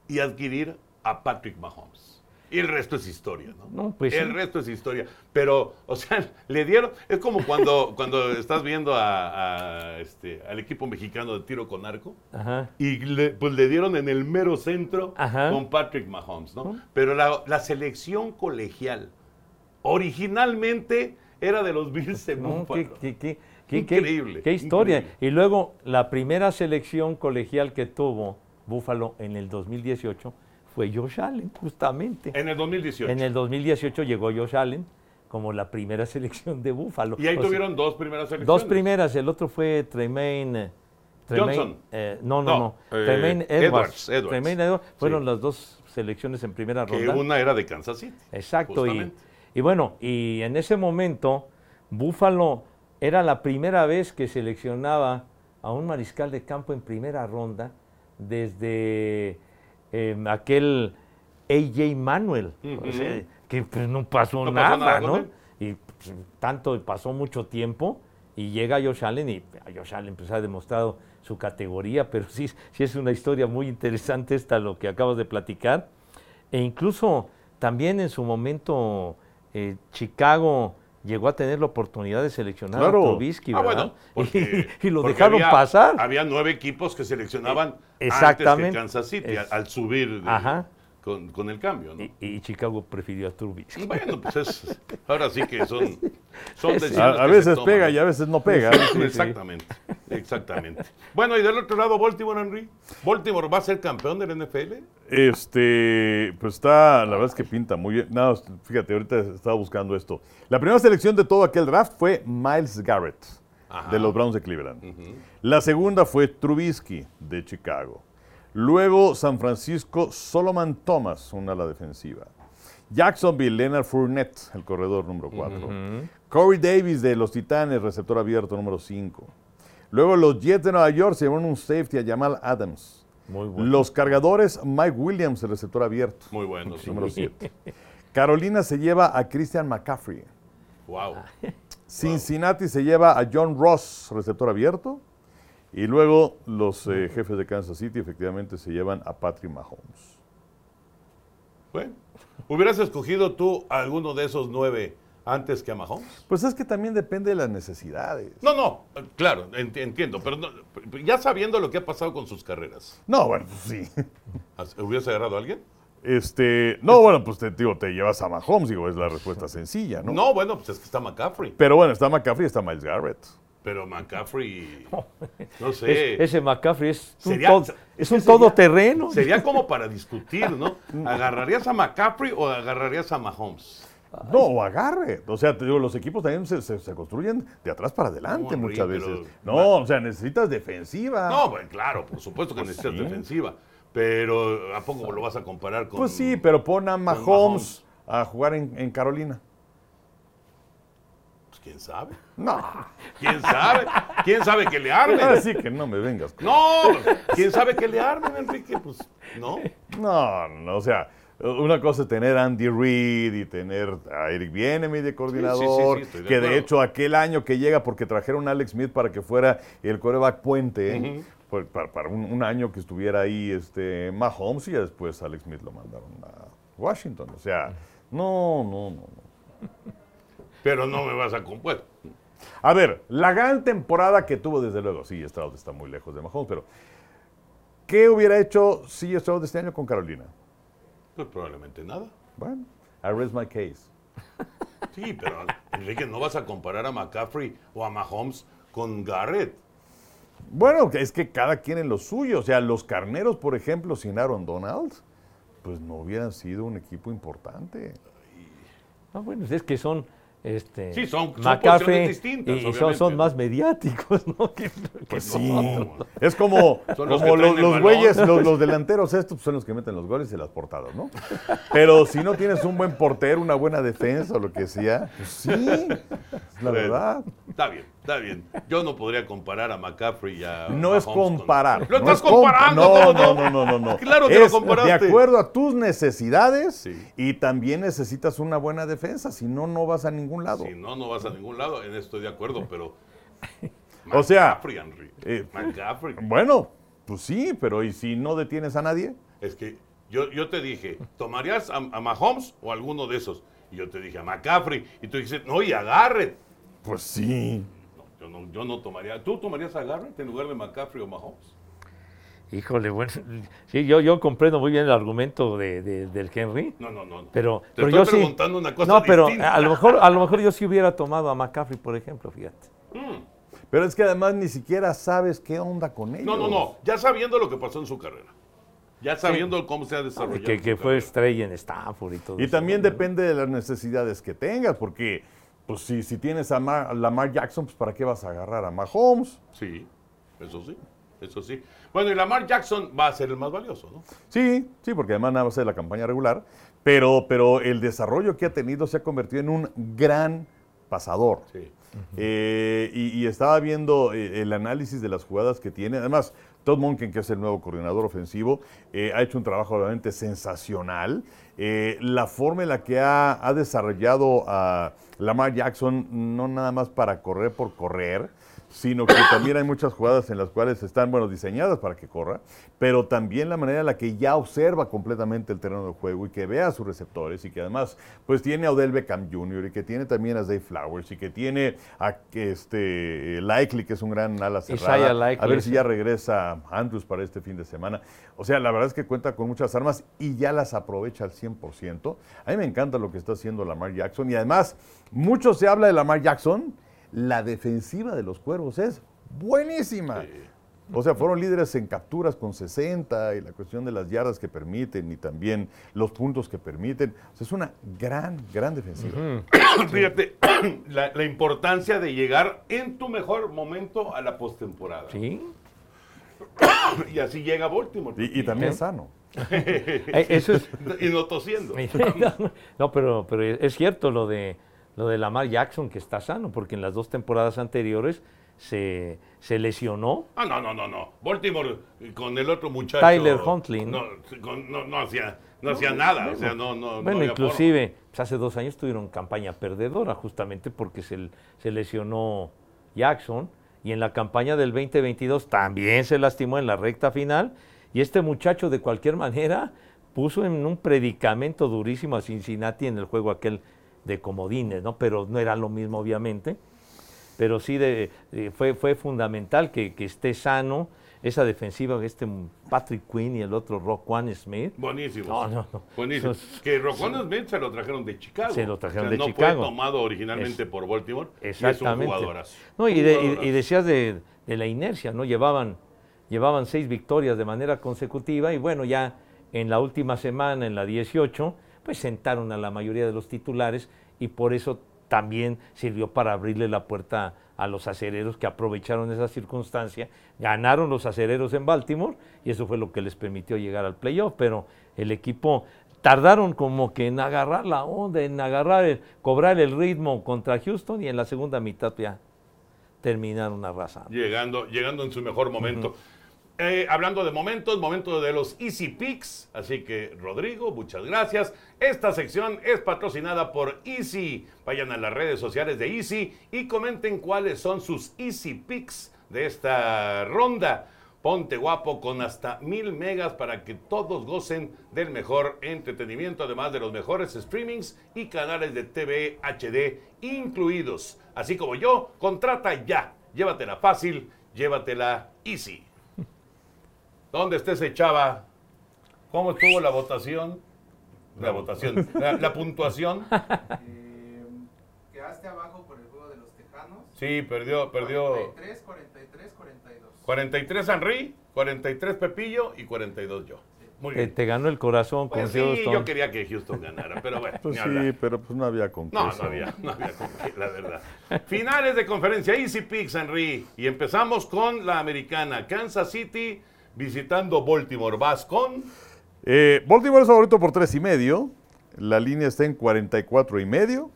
y adquirir a Patrick Mahomes. Y el resto es historia, ¿no? No, pues el sí. resto es historia. Pero, o sea, [LAUGHS] le dieron. Es como cuando, [LAUGHS] cuando estás viendo a, a, este, al equipo mexicano de tiro con arco. Ajá. Y le, pues le dieron en el mero centro Ajá. con Patrick Mahomes, ¿no? Pero la, la selección colegial originalmente era de los Bills de No, qué, qué- qué- Increíble, qué historia. increíble. Y luego, la primera selección colegial que tuvo Buffalo en el 2018 fue Josh Allen, justamente. En el 2018. En el 2018 llegó Josh Allen como la primera [LAUGHS] selección de Buffalo. y ahí O sea, tuvieron dos primeras selecciones. dos primeras, el otro fue Tremaine. Tremaine, Johnson. eh, no, no, No, no. eh, Tremaine Edwards, Edwards. Edwards. Tremaine Edwards. Fueron Sí. las dos selecciones en primera Que ronda. una era de Kansas City. Exacto. Y, y bueno, y en ese momento, Buffalo era la primera vez que seleccionaba a un mariscal de campo en primera ronda desde eh, aquel AJ Manuel. O sea, Ujú. que pues, no pasó No pasó nada, ¿no? Y pues, tanto pasó mucho tiempo y llega Josh Allen y a Josh Allen pues, ha demostrado su categoría, [LAUGHS] pero sí, sí es una historia muy interesante esta lo que acabas de platicar. E incluso también en su momento eh, Chicago llegó a tener la oportunidad de seleccionar Claro. a Trubisky, Ah, ¿verdad? bueno, [LAUGHS] porque, y, y lo dejaron había- pasar. Había nueve equipos que seleccionaban Eh, exactamente. antes que Kansas City, Es- al subir de, Ajá. Con, con el cambio, ¿no? Y, y Chicago prefirió a Trubisky. [LAUGHS] Bueno, pues es, ahora sí que son, [LAUGHS] son decisiones A, a que se veces toman, pega y a veces no pega. [LAUGHS] Exactamente, exactamente. Bueno, y del otro lado, Baltimore, Henry. ¿Baltimore va a ser campeón del NFL? Este, pues está, la verdad es que pinta muy bien. No, fíjate, ahorita estaba buscando esto. La primera selección de todo aquel draft fue Miles Garrett, Ajá. de los Browns de Cleveland. La segunda fue Trubisky, de Chicago. Luego San Francisco, Solomon Thomas, una ala defensiva. Jacksonville, Leonard Fournette, el corredor número 4. Corey Davis, de los Titanes, receptor abierto número 5. Luego los Jets de Nueva York se llevaron un safety a Jamal Adams. Muy bueno. Los cargadores, Mike Williams, el receptor abierto, Muy bueno. sí. número 7. Carolina se lleva a Christian McCaffrey. Wow. Cincinnati se lleva a John Ross, receptor abierto. Y luego los eh, jefes de Kansas City efectivamente se llevan a Patrick Mahomes. Bueno, ¿hubieras escogido tú a alguno de esos nueve antes que a Mahomes? Pues es que también depende de las necesidades. No, no, claro, ent- entiendo, pero no- ya sabiendo lo que ha pasado con sus carreras, No, bueno, pues sí. ¿has- ¿hubieras agarrado a alguien? Este, no, bueno, pues te digo, te llevas a Mahomes, digo, es la respuesta sencilla, ¿no? No, bueno, pues es que está McCaffrey. Pero bueno, está McCaffrey y está Miles Garrett. Pero McCaffrey, [LAUGHS] no sé. Es- ese McCaffrey es un, Sería- todo, es un sería- todoterreno. Sería como [LAUGHS] para discutir, ¿no? ¿Agarrarías a McCaffrey o agarrarías a Mahomes? No, o agarre. O sea, te digo, los equipos también se, se- se construyen de atrás para adelante No, muchas veces. pero- No, o sea, necesitas defensiva. No, bueno, claro, por supuesto que necesitas Pues sí. defensiva. Pero ¿a poco lo vas a comparar con.? Pues sí, pero pon a Mahomes, Mahomes. a jugar en, en Carolina. Pues, quién sabe. No, ¿Quién sabe? ¿Quién sabe que le armen? así que no me vengas. con- No, ¿quién sabe que le armen, Enrique? Pues no. No, no, o sea, una cosa es tener a Andy Reid y tener a Eric Bienemy de coordinador, sí, de que de hecho aquel año que llega porque trajeron a Alex Smith para que fuera el coreback puente, fue para, para un, un año que estuviera ahí este Mahomes y después Alex Smith lo mandaron a Washington. O sea, no, no, no. no. Pero no me vas a comprar. A ver, la gran temporada que tuvo, desde luego, sí, Stroud está muy lejos de Mahomes, pero ¿qué hubiera hecho si Stroud este año con Carolina? Pues probablemente nada. Bueno, I rest my case. Sí, pero Enrique, no vas a comparar a McCaffrey o a Mahomes con Garrett. Bueno, es que cada quien en lo suyo. O sea, los carneros, por ejemplo, sin Aaron Donald, pues no hubieran sido un equipo importante. Ah, bueno, es que son este, Sí, son- son distintas, y, y son, más mediáticos, ¿no? [LAUGHS] Que- que Pues sí. Es como, Son los como los, los güeyes, los, los [LAUGHS] delanteros estos son los que meten los goles y las portadas, ¿no? Pero si no tienes un buen portero, una buena defensa o lo que sea, pues sí, es la verdad. Está bien, está bien. Yo no podría comparar a McCaffrey y a No es con- comparar. Lo no estás es compa- comparando. No, ¿cómo no, no, no, no, no. Claro que lo comparaste. De acuerdo a tus necesidades Sí. y también necesitas una buena defensa, si no, no vas a ningún lado. Si no, no vas a ningún lado. En eso estoy de acuerdo, pero. [LAUGHS] O sea, McCaffrey, Henry. eh, McCaffrey. Bueno, pues sí, pero ¿y si no detienes a nadie? Es que yo, yo te dije, ¿tomarías a, a Mahomes o alguno de esos? Y yo te dije a McCaffrey. Y tú dijiste, no, y a Garrett. Pues sí. No, yo, no, yo no tomaría. ¿Tú tomarías a Garrett en lugar de McCaffrey o Mahomes? Híjole, bueno, sí, yo, yo comprendo muy bien el argumento de, de- del Henry, No, no, no. no. pero, Te pero estoy yo sí. preguntando una cosa no, pero distinta. a lo mejor, a lo mejor yo sí hubiera tomado a McCaffrey, por ejemplo, fíjate. Pero es que además ni siquiera sabes qué onda con ellos. No, no, no. Ya sabiendo lo que pasó en su carrera. Ya sabiendo cómo se ha desarrollado. Que, que fue carrera. estrella en Stanford y todo Y eso, también ¿no? depende de las necesidades que tengas, porque pues si, si tienes a, Ma- a Lamar Jackson, pues ¿para qué vas a agarrar a Mahomes? Sí, eso sí. Eso sí. Bueno, y Lamar Jackson va a ser el más valioso, ¿no? Sí, sí, porque además nada más es la campaña regular, pero, pero el desarrollo que ha tenido se ha convertido en un gran pasador. Sí. Eh, y, y estaba viendo eh, el análisis de las jugadas que tiene. Además, Todd Monken, que es el nuevo coordinador ofensivo, eh, ha hecho un trabajo realmente sensacional. Eh, la forma en la que ha, ha desarrollado a Lamar Jackson, no nada más para correr por correr, sino que también hay muchas jugadas en las cuales están, bueno, diseñadas para que corra, pero también la manera en la que ya observa completamente el terreno de juego y que vea a sus receptores y que además, pues tiene a Odell Beckham Jr. y que tiene también a Zay Flowers y que tiene a este Likely, que es un gran ala cerrada. Likely, a ver si ya regresa Andrews para este fin de semana. O sea, la verdad es que cuenta con muchas armas y ya las aprovecha al 100%. A mí me encanta lo que está haciendo Lamar Jackson y además, mucho se habla de Lamar Jackson. La defensiva de los cuervos es buenísima. O sea, fueron líderes en capturas con 60 y la cuestión de las yardas que permiten y también los puntos que permiten. O sea, es una gran, gran defensiva. [COUGHS] [COUGHS] Fíjate, [COUGHS] la, la importancia de llegar en tu mejor momento a la postemporada. Sí. Y así llega Baltimore. Y, y también ¿Sí? sano. [LAUGHS] Eh, Eso es. [LAUGHS] Y no tosiendo. [LAUGHS] no, pero, pero es cierto lo de lo de Lamar Jackson que está sano, porque en las dos temporadas anteriores se, se lesionó. Ah, no, no, no, no. Baltimore eh, con el otro muchacho. Tyler Huntley, No, ¿no? con- no, no hacía, no hacía nada. o sea, no, no. no Bueno, inclusive pues, hace dos años tuvieron campaña perdedora justamente porque se, se lesionó Jackson y en la campaña del 2022 también se lastimó en la recta final y este muchacho de cualquier manera puso en un predicamento durísimo a Cincinnati en el juego aquel de comodines, ¿no? Pero no era lo mismo obviamente, pero sí de, de- fue, fue fundamental que, que esté sano esa defensiva, este Patrick Quinn y el otro Roquan Smith. Buenísimo. No, no, no. Buenísimo. Que Roquan Smith se lo trajeron de Chicago. Se lo trajeron O sea, de no Chicago. fue tomado originalmente Es- por Baltimore. Exactamente. Y es un jugadorazo. No, y, de- y decías de, de la inercia, ¿no? Llevaban, llevaban seis victorias de manera consecutiva y bueno, ya en la última semana, en la 18, pues sentaron a la mayoría de los titulares y por eso también sirvió para abrirle la puerta a los acereros que aprovecharon esa circunstancia, ganaron los acereros en Baltimore y eso fue lo que les permitió llegar al playoff, pero el equipo tardaron como que en agarrar la onda, en agarrar, el, cobrar el ritmo contra Houston y en la segunda mitad ya terminaron arrasando. Llegando, llegando en su mejor momento. Eh, hablando de momentos, momento de los Easy Picks. Así que, Rodrigo, muchas gracias. Esta sección es patrocinada por Easy. Vayan a las redes sociales de Easy y comenten cuáles son sus Easy Picks de esta ronda. Ponte guapo con hasta mil megas para que todos gocen del mejor entretenimiento, además de los mejores streamings y canales de TV HD incluidos. Así como yo, contrata ya. Llévatela fácil, llévatela easy. ¿Dónde está ese chava? ¿Cómo estuvo la votación? La votación, la, la puntuación. [LAUGHS] Eh, quedaste abajo por el juego de los Tejanos. Sí, perdió, perdió 43, 43, 42. 43 Henry, 43 Pepillo y 42 yo. Muy Te, bien. te ganó el corazón con Pues sí, Houston. yo quería que Houston ganara, pero bueno, Pues sí, hablar. pero pues no había con No, no había, no había con qué, la verdad. Finales de conferencia Easy Picks, Henry. Y empezamos con la americana. Kansas City visitando Baltimore. Vas con. Eh, Baltimore es favorito por tres y medio. La línea está en 44 y medio.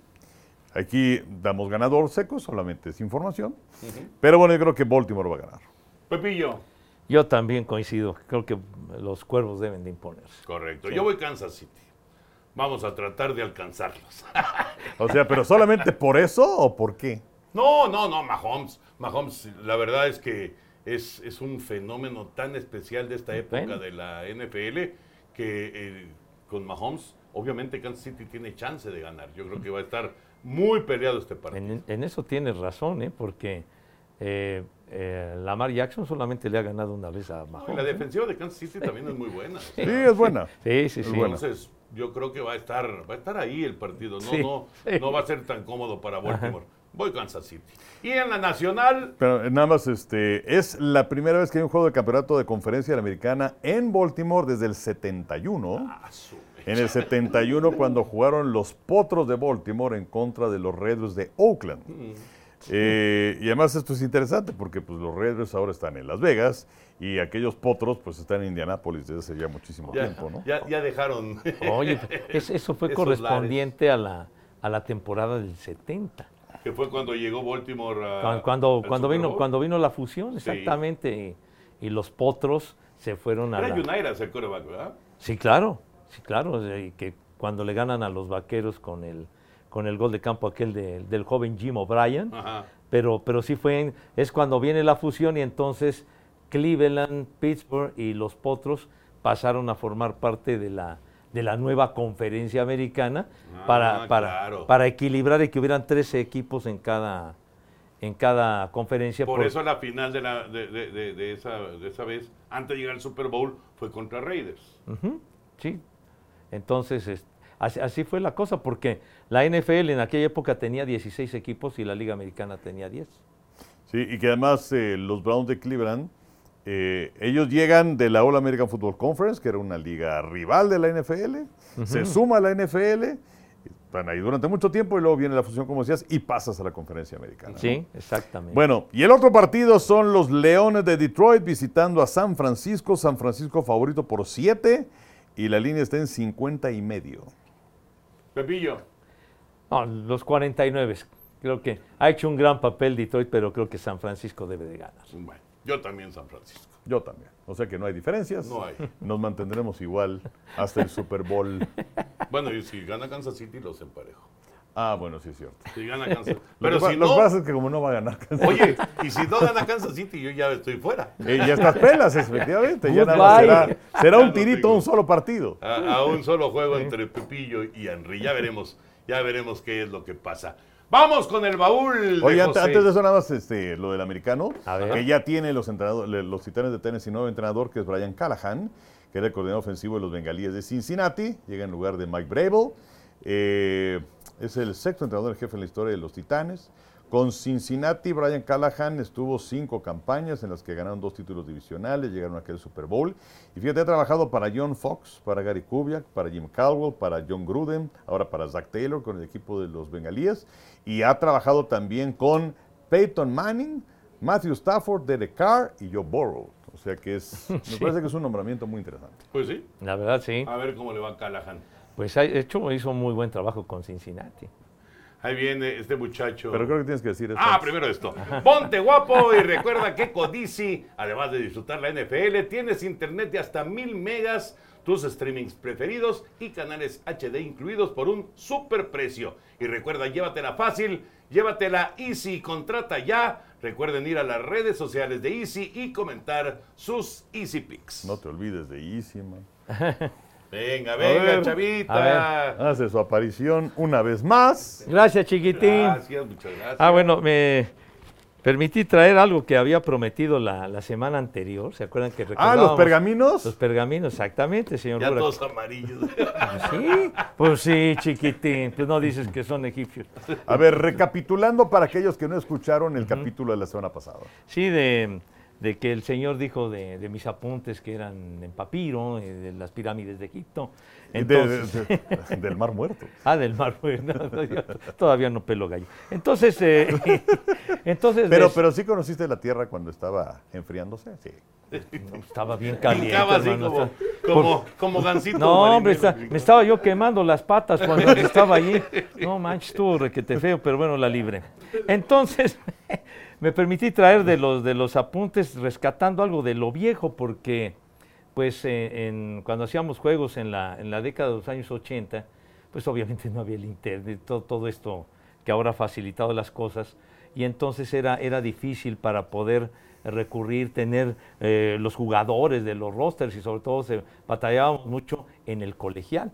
Aquí damos ganador seco, solamente es información. Pero bueno, yo creo que Baltimore va a ganar. Pepillo. Yo también coincido. Creo que los cuervos deben de imponerse. Correcto. Yo voy Kansas City. Vamos a tratar de alcanzarlos. [LAUGHS] O sea, pero solamente por eso o por qué? No, no, no, Mahomes. Mahomes, la verdad es que es, es un fenómeno tan especial de esta época Bueno. de la NFL que eh, con Mahomes, obviamente Kansas City tiene chance de ganar. Yo creo que va a estar muy peleado este partido. En, en eso tienes razón, ¿eh? porque eh, eh, Lamar Jackson solamente le ha ganado una vez a No, Mahomes. la ¿eh? defensiva de Kansas City también es muy buena. [LAUGHS] o sea, Sí, es buena. Sí, sí, sí. Entonces, yo creo que va a estar, va a estar ahí el partido. No, Sí, no, sí. no va a ser tan cómodo para Baltimore. Voy Kansas City. Y en la nacional, Pero eh, nada más, este, es la primera vez que hay un juego de campeonato de conferencia de la americana en Baltimore desde el 71. a su En el 71 cuando jugaron los Potros de Baltimore en contra de los Raiders de Oakland. Eh, y además esto es interesante porque pues, los Raiders ahora están en Las Vegas y aquellos Potros pues están en Indianápolis desde hace ya muchísimo ya, tiempo, ¿no? ya, ya dejaron. Oye, [LAUGHS] es- eso fue correspondiente a la, a la temporada del 70. Que fue cuando llegó Baltimore a, Cuando, cuando, cuando vino, cuando vino la fusión, exactamente. Y, y los potros se fueron a Era. United el quarterback, ¿verdad? Sí, claro, sí, claro. Y que cuando le ganan a los vaqueros con el, con el gol de campo aquel de- del joven Jim O'Brien, pero, pero sí fue, en- es cuando viene la fusión y entonces Cleveland, Pittsburgh y los Potros pasaron a formar parte de la, de la nueva conferencia americana para, Ah, para, claro. para equilibrar y que hubieran 13 equipos en cada, en cada conferencia. Por por- eso la final de, la, de, de- de- de esa, de esa vez, antes de llegar al Super Bowl, fue contra Raiders. Sí. Entonces, es- así, así fue la cosa, porque la NFL en aquella época tenía 16 equipos y la Liga Americana tenía 10. Sí, y que además eh, los Browns de Cleveland, eh, ellos llegan de la All American Football Conference, que era una liga rival de la NFL, se suma a la NFL, están ahí durante mucho tiempo y luego viene la fusión, como decías, y pasas a la conferencia americana. ¿no? Sí, exactamente. Bueno, y el otro partido son los Leones de Detroit visitando a San Francisco. San Francisco favorito por 7 y la línea está en 50 y medio. Pepillo, No, los 49, creo que ha hecho un gran papel Detroit, pero creo que San Francisco debe de ganar. bueno, yo también San Francisco. Yo también. O sea que no hay diferencias. No hay. Nos mantendremos igual hasta el Super Bowl. [LAUGHS] Bueno, y si gana Kansas City, los emparejo. Ah, bueno, sí es cierto. Si gana Kansas Lo Pero que, pa- si lo que no, pasa es que como no va a ganar, oye, y si no gana Kansas City, yo ya estoy fuera. eh, ya estás pelas, efectivamente. Ya nada será, será Ya un no tirito, tengo. un solo partido. A, a un solo juego entre Pepillo y Henry. Ya veremos, ya veremos qué es lo que pasa. Vamos con el baúl. de Oye, José. antes de eso nada más este, lo del americano, que ya tiene los los titanes de Tennessee nuevo entrenador, que es Brian Callahan, que era el coordinador ofensivo de los bengalíes de Cincinnati, llega en lugar de Mike Brable. Eh, es el sexto entrenador en jefe en la historia de los titanes. Con Cincinnati, Brian Callahan estuvo cinco campañas en las que ganaron dos títulos divisionales, llegaron a aquel Super Bowl. Y fíjate, ha trabajado para John Fox, para Gary Kubiak, para Jim Caldwell, para John Gruden, ahora para Zach Taylor con el equipo de los bengalíes. Y ha trabajado también con Peyton Manning, Matthew Stafford, Derek Carr y Joe Burrow. O sea que es, [LAUGHS] me parece que es un nombramiento muy interesante. Pues sí, La verdad, sí. a ver cómo le va a Callahan. Pues ha hecho, hizo muy buen trabajo con Cincinnati. Ahí viene este muchacho. Pero creo que tienes que decir esto. Ah, primero esto. Ponte guapo y recuerda que Codici, además de disfrutar la NFL, tienes internet de hasta mil megas, tus streamings preferidos y canales HD incluidos por un super precio. Y recuerda, llévatela fácil, llévatela Easy, contrata ya. Recuerden ir a las redes sociales de Easy y comentar sus Easy Picks. No te olvides de Easy, man. [LAUGHS] Venga, venga, ver. chavita. Hace su aparición una vez más. Gracias, chiquitín. Gracias, muchas gracias. Ah, bueno, me permití traer algo que había prometido la, la semana anterior. ¿Se acuerdan que Ah, los pergaminos. Los pergaminos, exactamente, señor Ya Burak. todos amarillos. [LAUGHS] Sí, pues sí, chiquitín. Pues no dices que son egipcios. A ver, recapitulando para aquellos que no escucharon el capítulo de la semana pasada. Sí, de, de que el Señor dijo de, de mis apuntes que eran en papiro, eh, de las pirámides de Egipto. De- de- Entonces, de- [LAUGHS] del Mar Muerto. [LAUGHS] ah, del mar, no, yo todavía no pelo gallo. Entonces, eh, [LAUGHS] entonces Pero, pero sí conociste la Tierra cuando estaba enfriándose. Sí. estaba bien caliente. Así hermano, como, como, como gancito. No, hombre, está- me estaba yo quemando las patas cuando estaba allí. No manches, estuvo requete feo, pero bueno, la libre. Entonces, me permití traer de los, de los apuntes, rescatando algo de lo viejo, porque pues eh, cuando hacíamos juegos en la, en la década de los años 80, pues obviamente no había el internet, todo, todo esto que ahora ha facilitado las cosas, y entonces era, era difícil para poder recurrir, tener eh, los jugadores de los rosters y sobre todo se batallábamos mucho en el colegial.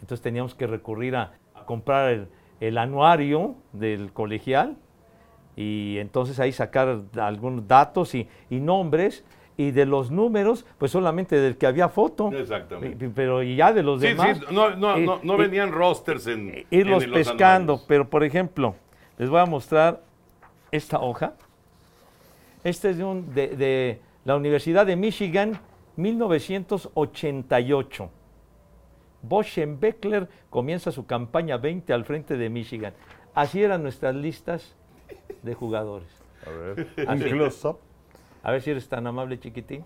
Entonces teníamos que recurrir a, a comprar el, el anuario del colegial y entonces ahí sacar algunos datos y, y nombres y de los números, pues solamente del que había foto. Exactamente. Pero ya de los Sí, demás. sí, no, no, no, no venían rosters en. irlos en los pescando. Pero, por ejemplo, les voy a mostrar esta hoja. Esta es de, un- de- de la Universidad de Michigan, 1988. Boschenbeckler comienza su campaña 20 al frente de Michigan. Así eran nuestras listas de jugadores. A ver, Ah, un sí. close-up. A ver si eres tan amable, chiquitín.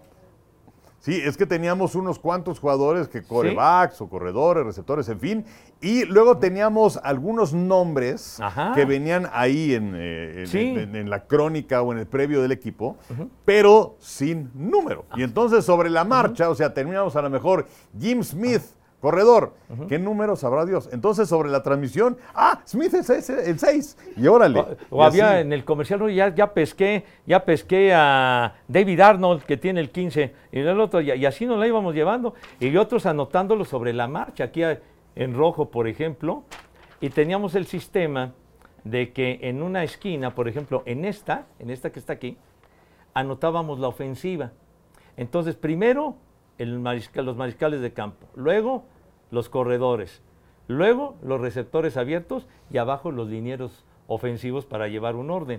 Sí, es que teníamos unos cuantos jugadores que corebacks o corredores, receptores, en fin. Y luego teníamos algunos nombres Ajá. que venían ahí en, eh, en- Sí. en- en la crónica o en el previo del equipo, pero sin número. Y entonces sobre la marcha, o sea, teníamos a lo mejor Jim Smith corredor. ¿Qué número sabrá Dios? Entonces, sobre la transmisión, ah, Smith es ese, el 6. Y órale. O, o Y había así. en el comercial, ¿no? ya, ya pesqué, ya pesqué a David Arnold, que tiene el 15, y el otro, y, y así nos la íbamos llevando. Y otros anotándolo sobre la marcha, aquí en rojo, por ejemplo. Y teníamos el sistema de que en una esquina, por ejemplo, en esta, en esta que está aquí, anotábamos la ofensiva. Entonces, primero el mariscal- los mariscales de campo, luego los corredores, luego los receptores abiertos y abajo los linieros ofensivos para llevar un orden.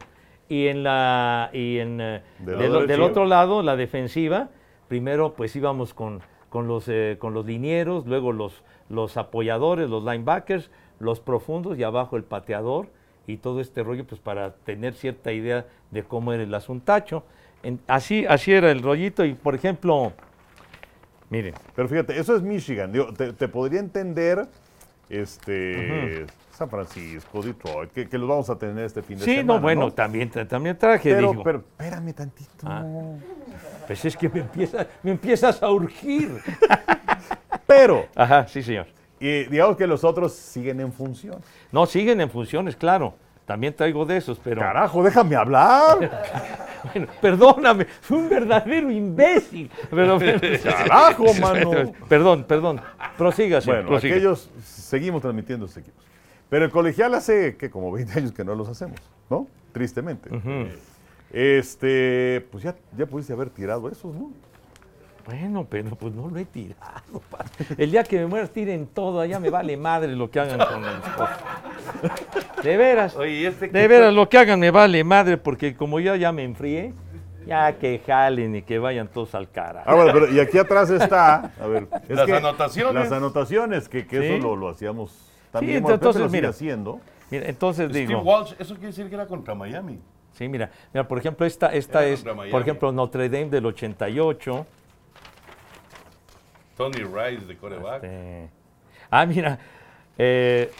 Y en la y en eh, Del del, lado del defensivo. otro lado la defensiva, primero pues íbamos con, con los eh, con los linieros, luego los los apoyadores, los linebackers, los profundos y abajo el pateador y todo este rollo pues para tener cierta idea de cómo era el asuntacho. En- así, así era el rollito y por ejemplo, miren, Pero fíjate, eso es Michigan. Digo, te, te podría entender este, San Francisco, Detroit, que, que los vamos a tener este fin de sí, semana. no, bueno, ¿no? también, también traje, Pero, digo, pero espérame tantito. Ah. pues es que me, empieza, me empiezas a urgir. [LAUGHS] Pero, Ajá, sí señor. y digamos que los otros siguen en función. No, siguen en funciones, claro. También traigo de esos, pero... Carajo, déjame hablar. [LAUGHS] [LAUGHS] Bueno, perdóname, fui un verdadero imbécil. Pero, [LAUGHS] Carajo, mano. Perdón, perdón. Prosiga, señor. Bueno, prosiga. aquellos seguimos transmitiendo estos equipos. Pero el colegial hace que como 20 años que no los hacemos, ¿no? Tristemente. Este, pues ya, ya pudiste haber tirado esos, ¿no? Bueno, pero pues no lo he tirado. [LAUGHS] El día que me mueras, tiren todo. Allá me vale madre lo que hagan con el esposo. [LAUGHS] De veras. Oye, ¿y este De veras, lo que hagan me vale madre, porque como yo ya me enfrié, ya que jalen y que vayan todos al cara. Ah, bueno, pero y aquí atrás está, a [LAUGHS] ver, es Las que anotaciones. Las anotaciones, que, que Sí. eso lo, lo hacíamos también. Sí, entonces, lo mira. haciendo. Mira, entonces Steve digo, Walsh, eso quiere decir que era contra Miami. sí, mira, mira, por ejemplo, esta, esta Era es, contra Miami. por ejemplo, Notre Dame del 88. Tony Rice de coreback. Este, ah, mira, eh,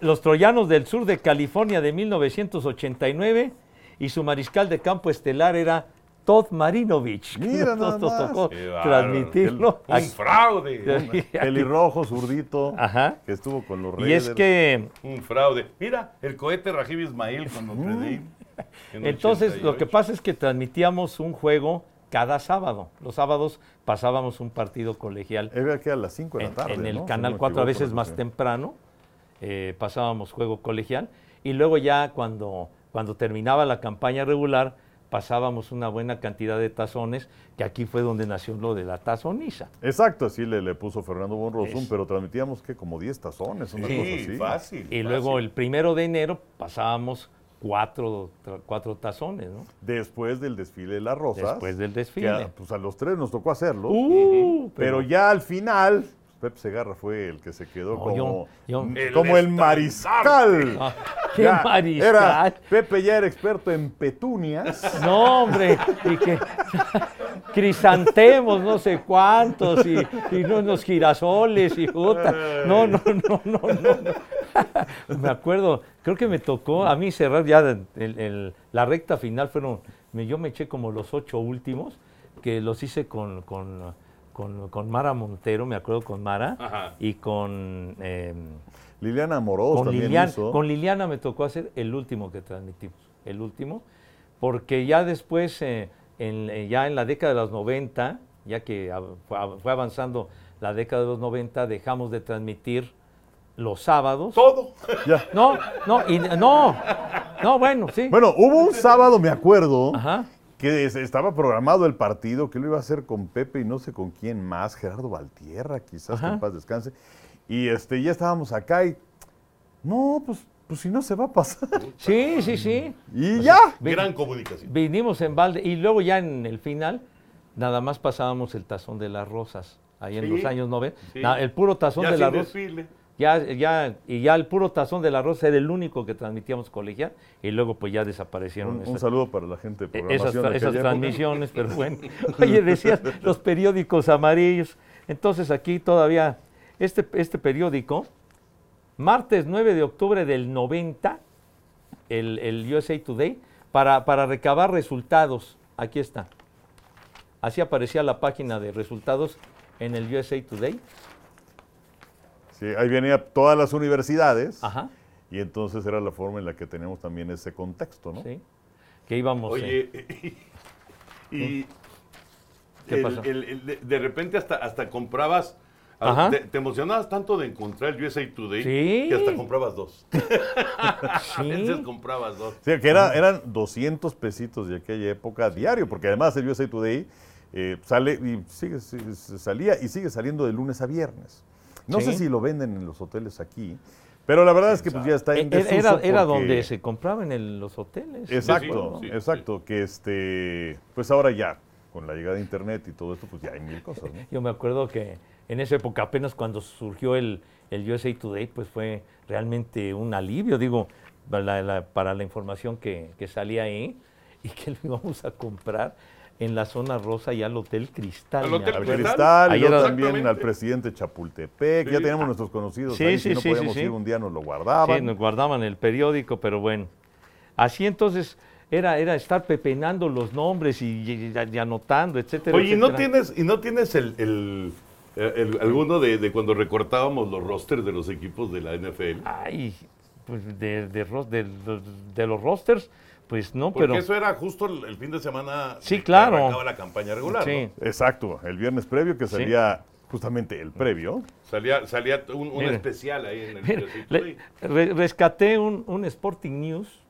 los troyanos del sur de California de 1989 y su mariscal de campo estelar era Todd Marinovich. [LAUGHS] Mira nos- nada nos más. tocó transmitirlo. Un aquí. fraude. [LAUGHS] Pelirrojo, zurdito, Ajá. que estuvo con los Y Raiders. es que Un fraude. Mira, el cohete Rajib Ismail con Notre Dame. en Entonces, lo que 88. pasa es que transmitíamos un juego cada sábado. Los sábados pasábamos un partido colegial Era que a las 5 de la en, tarde. en el Canal no me 4, a veces más temprano. eh, pasábamos juego colegial. Y luego ya cuando, cuando terminaba la campaña regular, pasábamos una buena cantidad de tazones, que aquí fue donde nació lo de la tazoniza. Exacto, así le, le puso Fernando Bonrosum, pero transmitíamos que como 10 tazones, una cosa Sí, así. fácil. Y luego el primero de enero pasábamos cuatro, cuatro tazones, ¿no? Después del desfile de las rosas. Después del desfile. a, pues a los tres nos tocó hacerlo. Uh, pero, ya al final, Pep Segarra fue el que se quedó No, como, yo- yo- El como el mariscal. Ah, [LAUGHS] ¡Qué Ya mariscal! Era, Pepe ya era experto en petunias. [LAUGHS] No, hombre, y que [LAUGHS] crisantemos no sé cuántos y, y no- unos girasoles y. No, no, no, no, no, no. [LAUGHS] Me acuerdo, creo que me tocó a mí cerrar ya el- el- la recta final fueron, me- yo me eché como los ocho últimos, que los hice con, con, con- con Mara Montero, me acuerdo con Mara, Ajá. y con... em, Liliana Amorós con, también Lilian- hizo. con Liliana me tocó hacer el último que transmitimos, el último, porque ya después, eh, en- eh, ya en la década de los 90, ya que fue avanzando la década de los 90, dejamos de transmitir los sábados. Todo. Ya. No, no, y, no, no, bueno, sí. Bueno, hubo un sábado, me acuerdo, Ajá. que es- estaba programado el partido, que lo iba a hacer con Pepe y no sé con quién más, Gerardo Valtierra, quizás que Ajá. en paz descanse. Y este, ya estábamos acá y, no, pues, pues si no se va a pasar. Sí, sí, sí. Y ya. Gran comunicación. Vinimos en balde y luego ya en el final nada más pasábamos el tazón de las rosas, ahí en los años 90. sí. El puro tazón Ya de las rosas. Ya, ya, y ya el puro tazón del arroz era el único que transmitíamos colegial y luego pues ya desaparecieron Un, un saludo para la gente de eh, esas, de esas transmisiones, pero bueno. [LAUGHS] Oye, decías los periódicos amarillos. Entonces aquí todavía, este, este periódico, martes 9 de octubre del 90, el, el USA Today, para, para recabar resultados. Aquí está. Así aparecía la página de resultados en el USA Today. Sí, ahí venía todas las universidades. Ajá, Y entonces era la forma en la que teníamos también ese contexto, ¿no? sí. Que íbamos... eh, [LAUGHS] Oye, y ¿Qué el- pasó? el- el- de, de repente hasta, hasta comprabas, Ajá. te, te emocionabas tanto de encontrar el USA Today Sí. que hasta comprabas dos. [LAUGHS] Sí. veces comprabas dos. Sí, que era, eran 200 pesitos de aquella época diario, porque además el USA Today eh, sale y sigue, sigue- salía y sigue saliendo de lunes a viernes. No Sí. sé si lo venden en los hoteles aquí, pero la verdad es que pues ya está en desuso Era, era porque- donde se compraba en los hoteles. Exacto, Sí, sí, exacto, que este, pues ahora ya, con la llegada de internet y todo esto, pues ya hay mil cosas, ¿no? Yo me acuerdo que en esa época, apenas cuando surgió el, el USA Today, pues fue realmente un alivio, digo, para la, la- para la información que, que salía ahí y [LAUGHS] que lo íbamos a comprar en la zona rosa y al Hotel Cristal. Al Hotel. Cristal. Cristal, y también al presidente Chapultepec, ya Sí. teníamos nuestros conocidos Sí, ahí, sí, si no sí, podíamos sí, sí. ir un día nos lo Sí, guardaban. nos guardaban el periódico, pero bueno. Así entonces era, era estar pepenando los nombres y, y- y anotando, etcétera. Oye, ¿y no tienes, y no tienes el, el- el- alguno de, de cuando recortábamos los rosters de los equipos de la NFL? Ay, pues de, de, de los rosters, pues no, Porque pero... eso era justo el, el fin de semana Sí, que claro. arrancaba la campaña regular. Sí. ¿no? Exacto, el viernes previo que Sí. salía justamente el previo. Salía, salía un, especial ahí en el le- re- rescaté un, un Sporting News,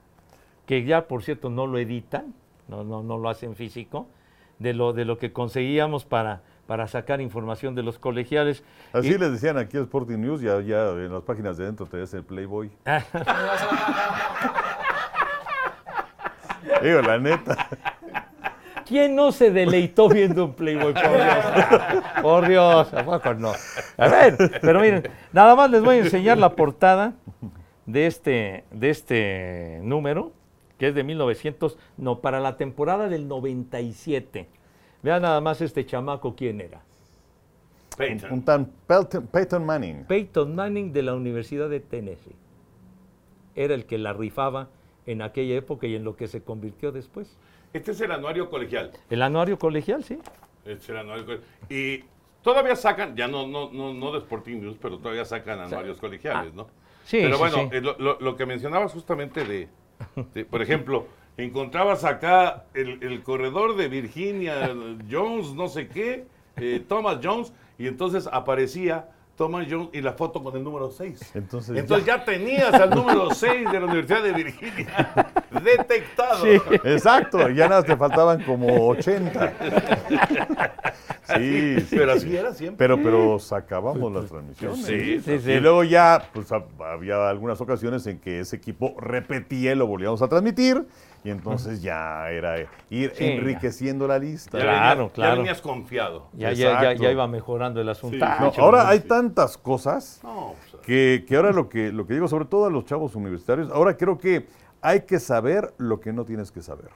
que ya por cierto no lo editan, no, no, no lo hacen físico, de lo, de lo que conseguíamos para, para sacar información de los colegiales. Así Y- les decían aquí a Sporting News, ya, ya en las páginas de dentro tenías el Playboy. [LAUGHS] [LAUGHS] Digo, la neta. ¿Quién no se deleitó viendo un Playboy? Por Dios, por Dios, ¿a poco no? A ver, pero miren, nada más les voy a enseñar la portada de este, de este número, que es de 1900, no, para la temporada del 97. Vean nada más este chamaco quién era. Peyton. Un tan Peyton, Peyton Manning. Peyton Manning de la Universidad de Tennessee. Era el que la rifaba en aquella época y en lo que se convirtió después. Este es el anuario colegial. El anuario colegial, sí. Este es el anuario colegial. Y todavía sacan, ya no, no, no, no de Sporting News, pero todavía sacan anuarios colegiales, ¿no? Sí, Pero bueno, sí. eh, lo, lo- lo que mencionabas justamente de, [LAUGHS] de, por ejemplo, encontrabas acá el, el corredor de Virginia Jones, no sé qué, eh, Thomas Jones, y entonces aparecía Thomas Jones y la foto con el número 6. Entonces, Entonces ya tenías al número 6 de la Universidad de Virginia [LAUGHS] detectado. Exacto, ya nada, te faltaban como 80. Sí, sí, Pero sí. así era siempre. Pero, pero sacábamos las transmisiones. Sí, Sí, sí. Y luego ya, pues hab- había algunas ocasiones en que ese equipo repetía y lo volvíamos a transmitir. Y entonces ya era ir Sí, ya. enriqueciendo la lista. Ya Claro, venías, claro. Ya venías confiado. Ya, ya, ya, iba mejorando el asunto. Sí. Ah, No, chavo, ahora hay tantas cosas No, pues, que, que ahora lo que, lo que digo, sobre todo a los chavos universitarios, ahora creo que hay que saber lo que no tienes que saber.